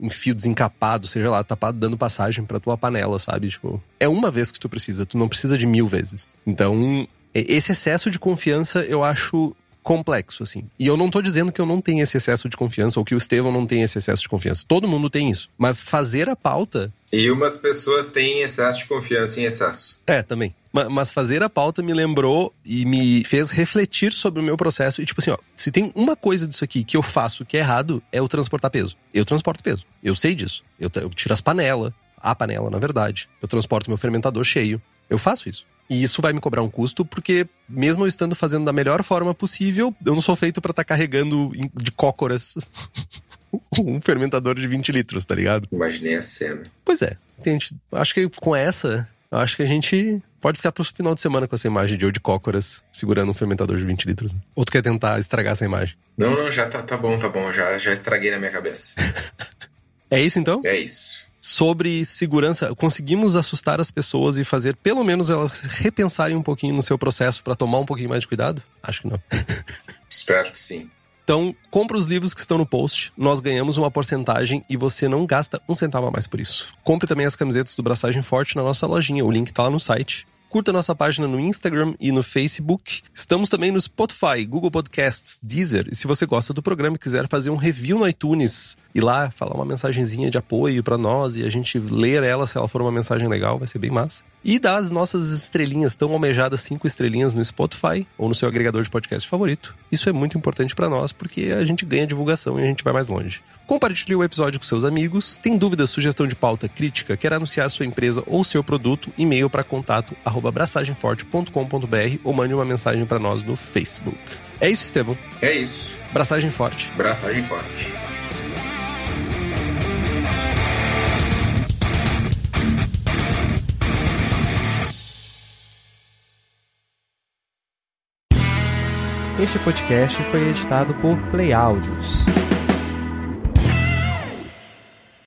em fio desencapado, seja lá, tapado, dando passagem pra tua panela, sabe? Tipo, é uma vez que tu precisa, tu não precisa de mil vezes. Então, esse excesso de confiança eu acho complexo, assim. E eu não tô dizendo que eu não tenho esse excesso de confiança ou que o Estevão não tem esse excesso de confiança. Todo mundo tem isso. Mas fazer a pauta. E umas pessoas têm excesso de confiança em excesso. É, também. Mas fazer a pauta me lembrou e me fez refletir sobre o meu processo. E, tipo assim, ó, se tem uma coisa disso aqui que eu faço que é errado, é o transportar peso. Eu transporto peso. Eu sei disso. Eu, eu tiro as panelas, a panela, na verdade. Eu transporto meu fermentador cheio. Eu faço isso. E isso vai me cobrar um custo, porque mesmo eu estando fazendo da melhor forma possível, eu não sou feito para estar tá carregando de cócoras um fermentador de 20 litros, tá ligado? Imaginei a cena. Pois é. Gente, acho que com essa, acho que a gente pode ficar pro final de semana com essa imagem de eu de cócoras segurando um fermentador de 20 litros. Ou tu quer tentar estragar essa imagem? Não, não, já tá, tá bom, tá bom. Já, já estraguei na minha cabeça. é isso então? É isso sobre segurança. Conseguimos assustar as pessoas e fazer pelo menos elas repensarem um pouquinho no seu processo para tomar um pouquinho mais de cuidado? Acho que não. Espero que sim. Então, compra os livros que estão no post, nós ganhamos uma porcentagem e você não gasta um centavo a mais por isso. Compre também as camisetas do Braçagem Forte na nossa lojinha, o link tá lá no site. Curta nossa página no Instagram e no Facebook. Estamos também no Spotify, Google Podcasts, Deezer. E se você gosta do programa e quiser fazer um review no iTunes, ir lá falar uma mensagenzinha de apoio para nós e a gente ler ela se ela for uma mensagem legal, vai ser bem massa. E dar as nossas estrelinhas, tão almejadas cinco estrelinhas no Spotify ou no seu agregador de podcast favorito. Isso é muito importante para nós porque a gente ganha divulgação e a gente vai mais longe. Compartilhe o episódio com seus amigos. Tem dúvida, sugestão de pauta, crítica, quer anunciar sua empresa ou seu produto? E-mail para contato abraçagemforte.com.br ou mande uma mensagem para nós no Facebook. É isso, Estevão. É isso. Braçagem forte. Braçagem forte. Este podcast foi editado por Play Áudios.